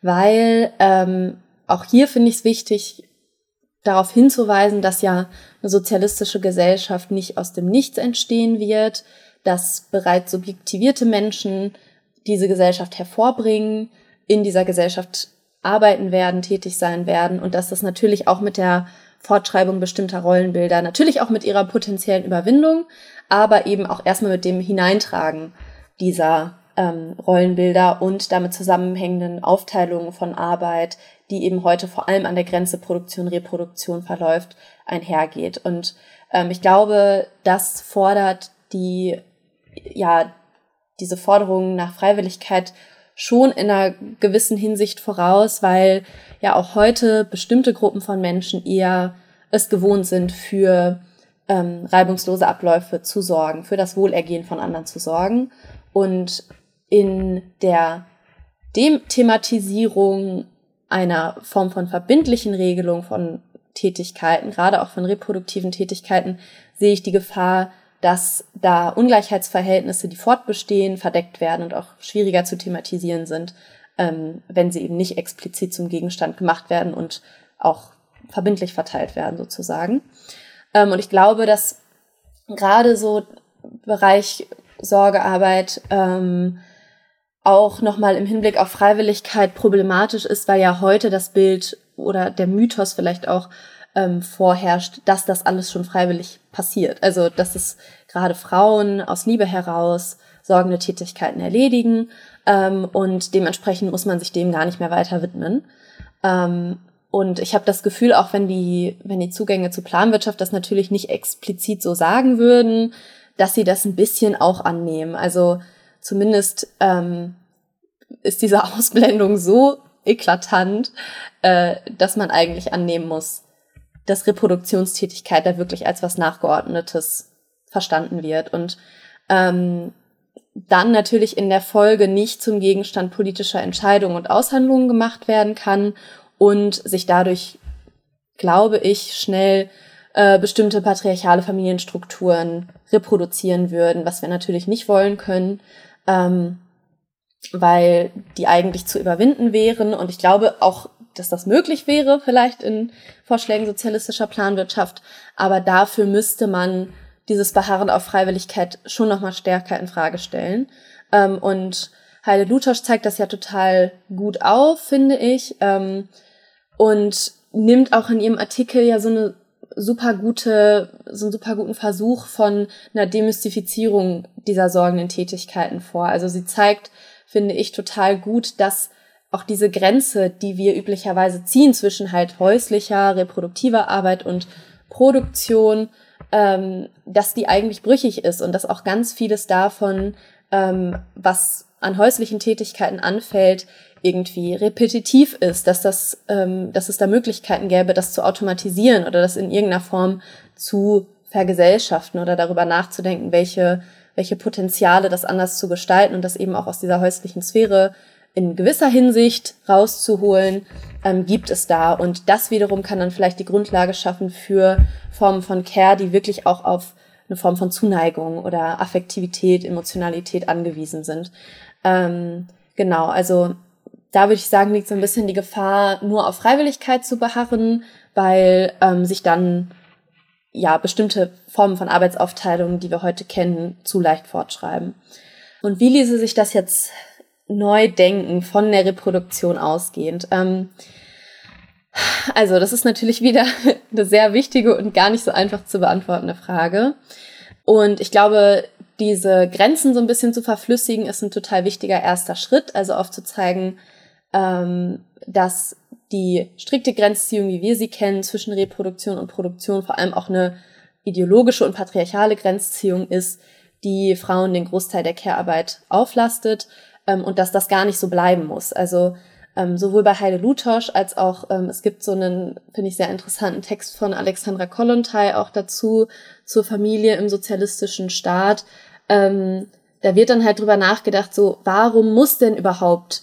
weil ähm, auch hier finde ich es wichtig, darauf hinzuweisen, dass ja eine sozialistische Gesellschaft nicht aus dem Nichts entstehen wird, dass bereits subjektivierte Menschen diese Gesellschaft hervorbringen, in dieser Gesellschaft arbeiten werden, tätig sein werden und dass das natürlich auch mit der Fortschreibung bestimmter Rollenbilder, natürlich auch mit ihrer potenziellen Überwindung, aber eben auch erstmal mit dem Hineintragen dieser ähm, Rollenbilder und damit zusammenhängenden Aufteilungen von Arbeit, die eben heute vor allem an der Grenze Produktion-Reproduktion verläuft, einhergeht. Und ähm, ich glaube, das fordert die, ja, diese Forderungen nach Freiwilligkeit schon in einer gewissen Hinsicht voraus, weil ja auch heute bestimmte Gruppen von Menschen eher es gewohnt sind, für ähm, reibungslose Abläufe zu sorgen, für das Wohlergehen von anderen zu sorgen. Und in der Thematisierung einer Form von verbindlichen Regelung von Tätigkeiten, gerade auch von reproduktiven Tätigkeiten, sehe ich die Gefahr, dass da Ungleichheitsverhältnisse, die fortbestehen, verdeckt werden und auch schwieriger zu thematisieren sind, ähm, wenn sie eben nicht explizit zum Gegenstand gemacht werden und auch verbindlich verteilt werden sozusagen. Ähm, und ich glaube, dass gerade so Bereich Sorgearbeit ähm, auch nochmal im Hinblick auf Freiwilligkeit problematisch ist, weil ja heute das Bild oder der Mythos vielleicht auch ähm, vorherrscht, dass das alles schon freiwillig passiert. Also, dass es gerade Frauen aus Liebe heraus sorgende Tätigkeiten erledigen ähm, und dementsprechend muss man sich dem gar nicht mehr weiter widmen. Ähm, und ich habe das Gefühl, auch wenn die, wenn die Zugänge zur Planwirtschaft das natürlich nicht explizit so sagen würden, dass sie das ein bisschen auch annehmen. Also zumindest ähm, ist diese Ausblendung so eklatant, äh, dass man eigentlich annehmen muss, dass Reproduktionstätigkeit da wirklich als was Nachgeordnetes verstanden wird. Und ähm, dann natürlich in der Folge nicht zum Gegenstand politischer Entscheidungen und Aushandlungen gemacht werden kann und sich dadurch, glaube ich, schnell äh, bestimmte patriarchale Familienstrukturen reproduzieren würden, was wir natürlich nicht wollen können, ähm, weil die eigentlich zu überwinden wären. Und ich glaube auch, dass das möglich wäre, vielleicht in Vorschlägen sozialistischer Planwirtschaft. Aber dafür müsste man dieses Beharren auf Freiwilligkeit schon nochmal stärker in Frage stellen. Ähm, und Heide Lutosch zeigt das ja total gut auf, finde ich. Ähm, und nimmt auch in ihrem Artikel ja so eine super gute, so einen super guten Versuch von einer Demystifizierung dieser sorgenden Tätigkeiten vor. Also sie zeigt, finde ich, total gut, dass auch diese Grenze, die wir üblicherweise ziehen zwischen halt häuslicher, reproduktiver Arbeit und Produktion, ähm, dass die eigentlich brüchig ist und dass auch ganz vieles davon, ähm, was an häuslichen Tätigkeiten anfällt, irgendwie repetitiv ist, dass das, ähm, dass es da Möglichkeiten gäbe, das zu automatisieren oder das in irgendeiner Form zu vergesellschaften oder darüber nachzudenken, welche, welche Potenziale das anders zu gestalten und das eben auch aus dieser häuslichen Sphäre in gewisser Hinsicht rauszuholen, ähm, gibt es da. Und das wiederum kann dann vielleicht die Grundlage schaffen für Formen von Care, die wirklich auch auf eine Form von Zuneigung oder Affektivität, Emotionalität angewiesen sind. Ähm, genau, also da würde ich sagen, liegt so ein bisschen die Gefahr, nur auf Freiwilligkeit zu beharren, weil ähm, sich dann ja bestimmte Formen von Arbeitsaufteilung, die wir heute kennen, zu leicht fortschreiben. Und wie ließe sich das jetzt neu denken von der Reproduktion ausgehend? Ähm, also, das ist natürlich wieder eine sehr wichtige und gar nicht so einfach zu beantwortende Frage. Und ich glaube, diese Grenzen so ein bisschen zu verflüssigen, ist ein total wichtiger erster Schritt. Also aufzuzeigen, ähm, dass die strikte Grenzziehung, wie wir sie kennen, zwischen Reproduktion und Produktion vor allem auch eine ideologische und patriarchale Grenzziehung ist, die Frauen den Großteil der Care-Arbeit auflastet ähm, und dass das gar nicht so bleiben muss. Also ähm, sowohl bei Heide Lutosch als auch, ähm, es gibt so einen, finde ich, sehr interessanten Text von Alexandra Kollontai auch dazu, zur Familie im sozialistischen Staat. Ähm, da wird dann halt drüber nachgedacht, so, warum muss denn überhaupt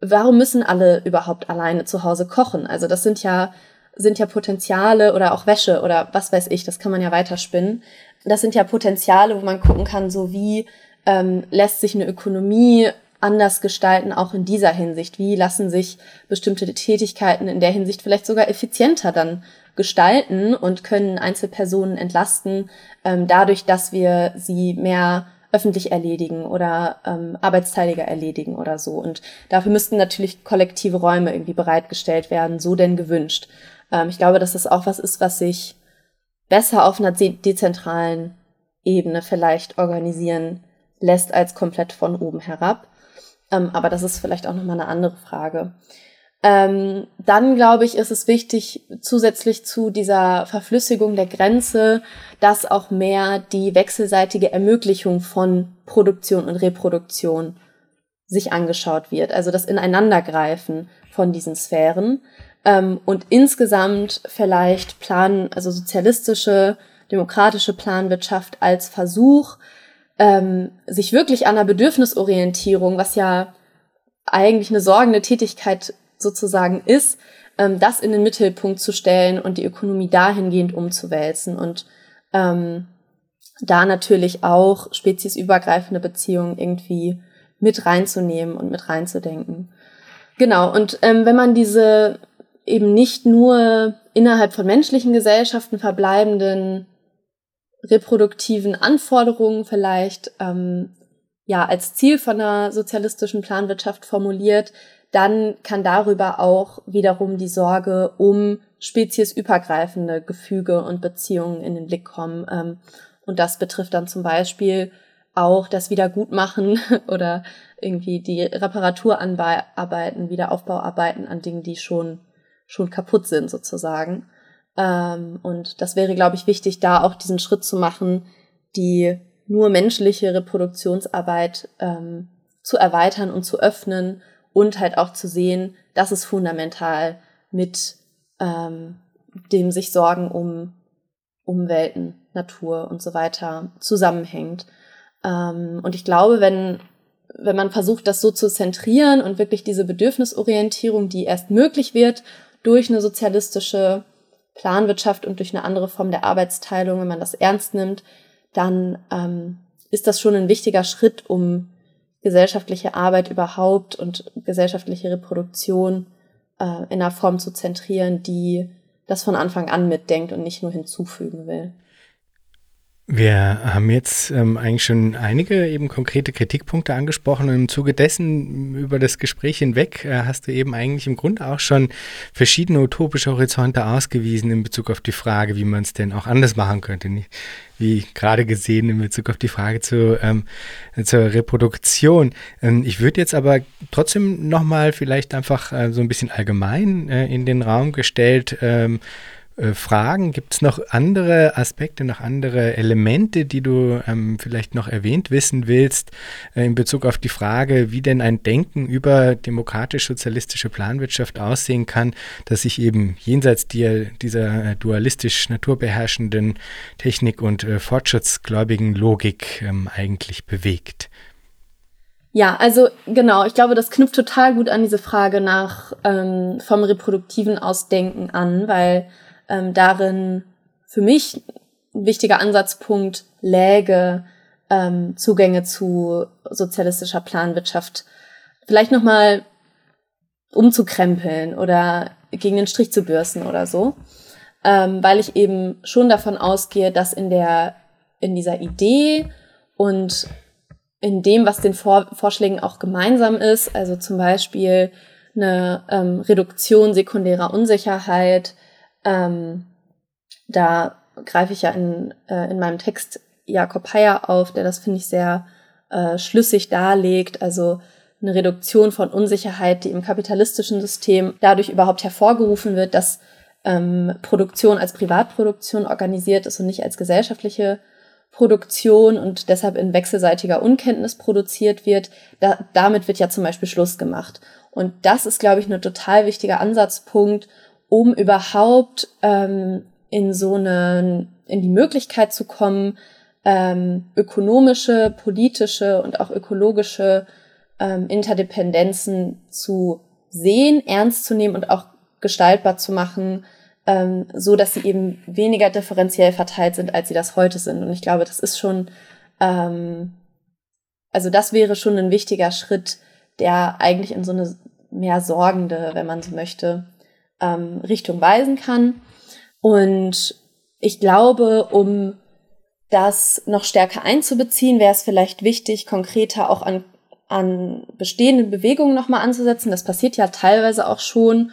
warum müssen alle überhaupt alleine zu Hause kochen? Also das sind ja sind ja Potenziale oder auch Wäsche oder was weiß ich, das kann man ja weiterspinnen. Das sind ja Potenziale, wo man gucken kann, so wie ähm, lässt sich eine Ökonomie anders gestalten, auch in dieser Hinsicht? Wie lassen sich bestimmte Tätigkeiten in der Hinsicht vielleicht sogar effizienter dann gestalten und können Einzelpersonen entlasten, ähm, dadurch, dass wir sie mehr öffentlich erledigen oder ähm, arbeitsteiliger erledigen oder so. Und dafür müssten natürlich kollektive Räume irgendwie bereitgestellt werden, so denn gewünscht. Ähm, ich glaube, dass das auch was ist, was sich besser auf einer de dezentralen Ebene vielleicht organisieren lässt als komplett von oben herab. Ähm, aber das ist vielleicht auch nochmal eine andere Frage. Ähm, dann glaube ich, ist es wichtig, zusätzlich zu dieser Verflüssigung der Grenze, dass auch mehr die wechselseitige Ermöglichung von Produktion und Reproduktion sich angeschaut wird. Also das Ineinandergreifen von diesen Sphären. Ähm, und insgesamt vielleicht Plan, also sozialistische, demokratische Planwirtschaft als Versuch, ähm, sich wirklich an der Bedürfnisorientierung, was ja eigentlich eine sorgende Tätigkeit sozusagen ist, ähm, das in den Mittelpunkt zu stellen und die Ökonomie dahingehend umzuwälzen und ähm, da natürlich auch speziesübergreifende Beziehungen irgendwie mit reinzunehmen und mit reinzudenken. Genau, und ähm, wenn man diese eben nicht nur innerhalb von menschlichen Gesellschaften verbleibenden reproduktiven Anforderungen vielleicht ähm, ja als Ziel von einer sozialistischen Planwirtschaft formuliert, dann kann darüber auch wiederum die Sorge um speziesübergreifende Gefüge und Beziehungen in den Blick kommen. Ähm, und das betrifft dann zum Beispiel auch das Wiedergutmachen oder irgendwie die Reparaturarbeiten, Wiederaufbauarbeiten an Dingen, die schon, schon kaputt sind sozusagen. Ähm, und das wäre, glaube ich, wichtig, da auch diesen Schritt zu machen, die nur menschliche Reproduktionsarbeit ähm, zu erweitern und zu öffnen und halt auch zu sehen, dass es fundamental mit ähm, dem sich Sorgen um Umwelten, Natur und so weiter zusammenhängt. Ähm, und ich glaube, wenn, wenn man versucht, das so zu zentrieren und wirklich diese Bedürfnisorientierung, die erst möglich wird durch eine sozialistische Planwirtschaft und durch eine andere Form der Arbeitsteilung, wenn man das ernst nimmt, dann ähm, ist das schon ein wichtiger Schritt, um gesellschaftliche Arbeit überhaupt und gesellschaftliche Reproduktion äh, in einer Form zu zentrieren, die das von Anfang an mitdenkt und nicht nur hinzufügen will. Wir haben jetzt ähm, eigentlich schon einige eben konkrete Kritikpunkte angesprochen und im Zuge dessen über das Gespräch hinweg äh, hast du eben eigentlich im Grunde auch schon verschiedene utopische Horizonte ausgewiesen in Bezug auf die Frage, wie man es denn auch anders machen könnte. Wie gerade gesehen in Bezug auf die Frage zu, ähm, zur Reproduktion. Ähm, ich würde jetzt aber trotzdem nochmal vielleicht einfach äh, so ein bisschen allgemein äh, in den Raum gestellt ähm, äh, Fragen. Gibt es noch andere Aspekte, noch andere Elemente, die du ähm, vielleicht noch erwähnt wissen willst äh, in Bezug auf die Frage, wie denn ein Denken über demokratisch-sozialistische Planwirtschaft aussehen kann, das sich eben jenseits die, dieser dualistisch naturbeherrschenden Technik und äh, fortschrittsgläubigen Logik ähm, eigentlich bewegt? Ja, also genau, ich glaube, das knüpft total gut an diese Frage nach ähm, vom reproduktiven Ausdenken an, weil ähm, darin für mich ein wichtiger Ansatzpunkt läge, ähm, Zugänge zu sozialistischer Planwirtschaft vielleicht nochmal umzukrempeln oder gegen den Strich zu bürsten oder so. Ähm, weil ich eben schon davon ausgehe, dass in der, in dieser Idee und in dem, was den Vor Vorschlägen auch gemeinsam ist, also zum Beispiel eine ähm, Reduktion sekundärer Unsicherheit, ähm, da greife ich ja in, äh, in meinem Text Jakob Heyer auf, der das, finde ich, sehr äh, schlüssig darlegt. Also eine Reduktion von Unsicherheit, die im kapitalistischen System dadurch überhaupt hervorgerufen wird, dass ähm, Produktion als Privatproduktion organisiert ist und nicht als gesellschaftliche Produktion und deshalb in wechselseitiger Unkenntnis produziert wird. Da, damit wird ja zum Beispiel Schluss gemacht. Und das ist, glaube ich, ein total wichtiger Ansatzpunkt, um überhaupt ähm, in so eine, in die Möglichkeit zu kommen, ähm, ökonomische, politische und auch ökologische ähm, Interdependenzen zu sehen, ernst zu nehmen und auch gestaltbar zu machen, ähm, so dass sie eben weniger differenziell verteilt sind, als sie das heute sind. Und ich glaube, das ist schon, ähm, also das wäre schon ein wichtiger Schritt, der eigentlich in so eine mehr sorgende, wenn man so möchte, ähm, Richtung weisen kann. Und ich glaube, um das noch stärker einzubeziehen, wäre es vielleicht wichtig, konkreter auch an, an bestehenden Bewegungen nochmal anzusetzen. Das passiert ja teilweise auch schon.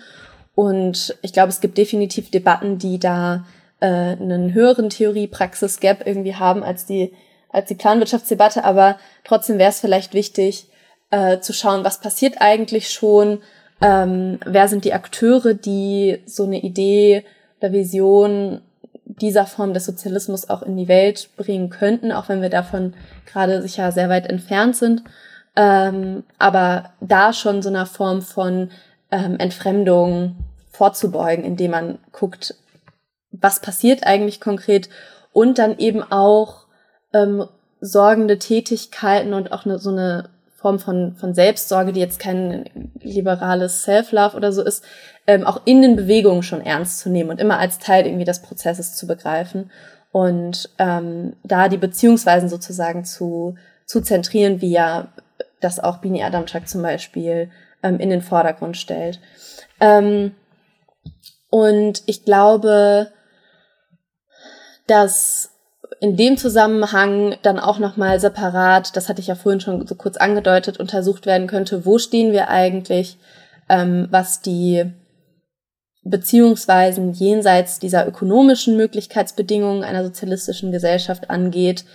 Und ich glaube, es gibt definitiv Debatten, die da äh, einen höheren Theorie-Praxis-Gap irgendwie haben als die, als die Planwirtschaftsdebatte. Aber trotzdem wäre es vielleicht wichtig, äh, zu schauen, was passiert eigentlich schon, ähm, wer sind die Akteure, die so eine Idee oder Vision dieser Form des Sozialismus auch in die Welt bringen könnten, auch wenn wir davon gerade sicher sehr weit entfernt sind. Ähm, aber da schon so einer Form von ähm, Entfremdung vorzubeugen, indem man guckt, was passiert eigentlich konkret und dann eben auch ähm, sorgende Tätigkeiten und auch eine, so eine Form von, von Selbstsorge, die jetzt kein liberales Self-Love oder so ist, ähm, auch in den Bewegungen schon ernst zu nehmen und immer als Teil irgendwie des Prozesses zu begreifen und ähm, da die Beziehungsweisen sozusagen zu, zu zentrieren, wie ja das auch Bini Adamczak zum Beispiel ähm, in den Vordergrund stellt. Ähm, und ich glaube, dass in dem Zusammenhang dann auch nochmal separat, das hatte ich ja vorhin schon so kurz angedeutet, untersucht werden könnte, wo stehen wir eigentlich, ähm, was die Beziehungsweisen jenseits dieser ökonomischen Möglichkeitsbedingungen einer sozialistischen Gesellschaft angeht,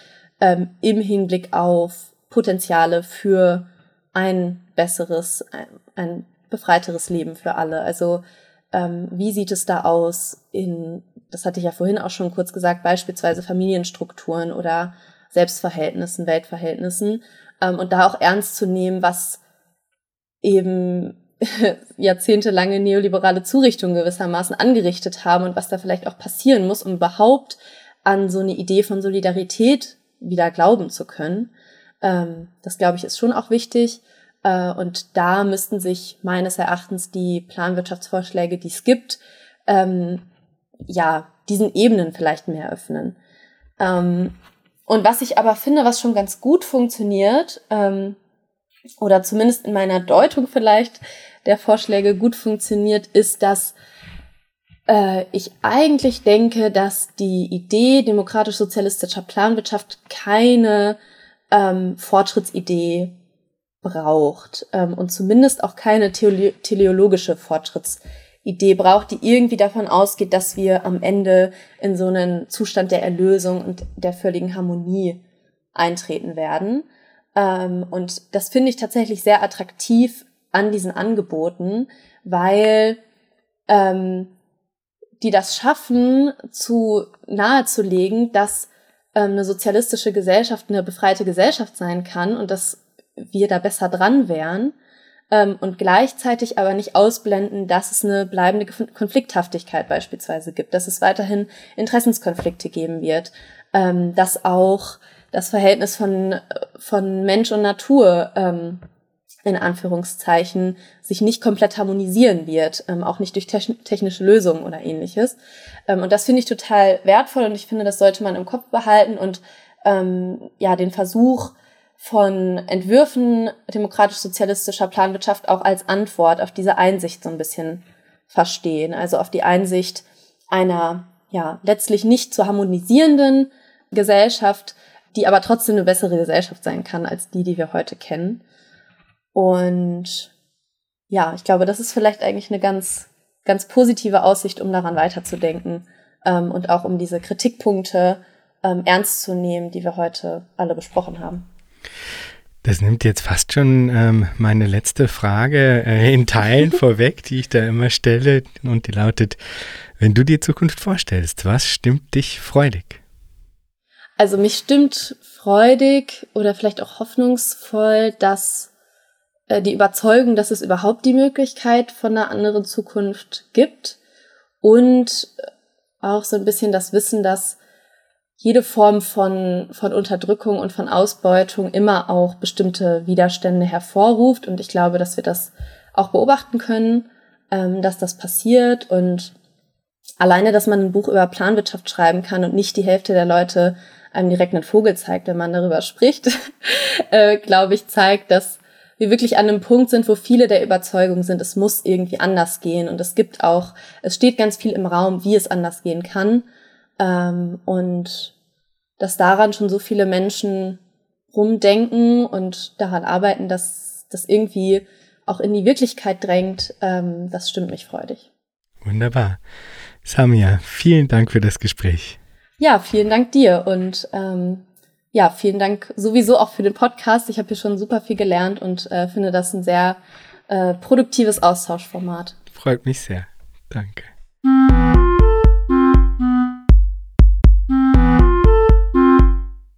ähm, im Hinblick auf Potenziale für ein besseres, ein, ein befreiteres Leben für alle. Also ähm, wie sieht es da aus in das hatte ich ja vorhin auch schon kurz gesagt, beispielsweise Familienstrukturen oder Selbstverhältnissen, Weltverhältnissen ähm, und da auch ernst zu nehmen, was eben jahrzehntelange neoliberale Zurichtungen gewissermaßen angerichtet haben und was da vielleicht auch passieren muss, um überhaupt an so eine Idee von Solidarität wieder glauben zu können. Ähm, das, glaube ich, ist schon auch wichtig. Äh, und da müssten sich meines Erachtens die Planwirtschaftsvorschläge, die es gibt, ähm, ja, diesen Ebenen vielleicht mehr öffnen. Ähm, und was ich aber finde, was schon ganz gut funktioniert, ähm, oder zumindest in meiner Deutung vielleicht der Vorschläge gut funktioniert, ist, dass äh, ich eigentlich denke, dass die Idee demokratisch-sozialistischer Planwirtschaft keine ähm, Fortschrittsidee braucht ähm, und zumindest auch keine teleologische Fortschrittsidee Idee braucht, die irgendwie davon ausgeht, dass wir am Ende in so einen Zustand der Erlösung und der völligen Harmonie eintreten werden. Ähm, und das finde ich tatsächlich sehr attraktiv an diesen Angeboten, weil ähm, die das schaffen, zu nahezulegen, dass ähm, eine sozialistische Gesellschaft eine befreite Gesellschaft sein kann und dass wir da besser dran wären ähm, und gleichzeitig aber nicht ausblenden, dass es eine bleibende Konflikthaftigkeit beispielsweise gibt, dass es weiterhin Interessenskonflikte geben wird, ähm, dass auch das Verhältnis von, von Mensch und Natur ähm, in Anführungszeichen sich nicht komplett harmonisieren wird, ähm, auch nicht durch technische Lösungen oder ähnliches. Ähm, und das finde ich total wertvoll und ich finde, das sollte man im Kopf behalten und ähm, ja, den Versuch, von Entwürfen demokratisch-sozialistischer Planwirtschaft auch als Antwort auf diese Einsicht so ein bisschen verstehen. Also auf die Einsicht einer, ja, letztlich nicht zu harmonisierenden Gesellschaft, die aber trotzdem eine bessere Gesellschaft sein kann als die, die wir heute kennen. Und ja, ich glaube, das ist vielleicht eigentlich eine ganz, ganz positive Aussicht, um daran weiterzudenken ähm, und auch um diese Kritikpunkte ähm, ernst zu nehmen, die wir heute alle besprochen haben. Das nimmt jetzt fast schon ähm, meine letzte Frage äh, in Teilen vorweg, die ich da immer stelle. Und die lautet, wenn du dir Zukunft vorstellst, was stimmt dich freudig? Also mich stimmt freudig oder vielleicht auch hoffnungsvoll, dass äh, die Überzeugung, dass es überhaupt die Möglichkeit von einer anderen Zukunft gibt und auch so ein bisschen das Wissen, dass jede Form von, von Unterdrückung und von Ausbeutung immer auch bestimmte Widerstände hervorruft. Und ich glaube, dass wir das auch beobachten können, ähm, dass das passiert. Und alleine, dass man ein Buch über Planwirtschaft schreiben kann und nicht die Hälfte der Leute einem direkt einen Vogel zeigt, wenn man darüber spricht, äh, glaube ich, zeigt, dass wir wirklich an einem Punkt sind, wo viele der Überzeugung sind, es muss irgendwie anders gehen. Und es gibt auch, es steht ganz viel im Raum, wie es anders gehen kann. Ähm, und dass daran schon so viele Menschen rumdenken und daran arbeiten, dass das irgendwie auch in die Wirklichkeit drängt, ähm, das stimmt mich freudig. Wunderbar. Samia, vielen Dank für das Gespräch. Ja, vielen Dank dir und ähm, ja, vielen Dank sowieso auch für den Podcast. Ich habe hier schon super viel gelernt und äh, finde das ein sehr äh, produktives Austauschformat. Freut mich sehr. Danke.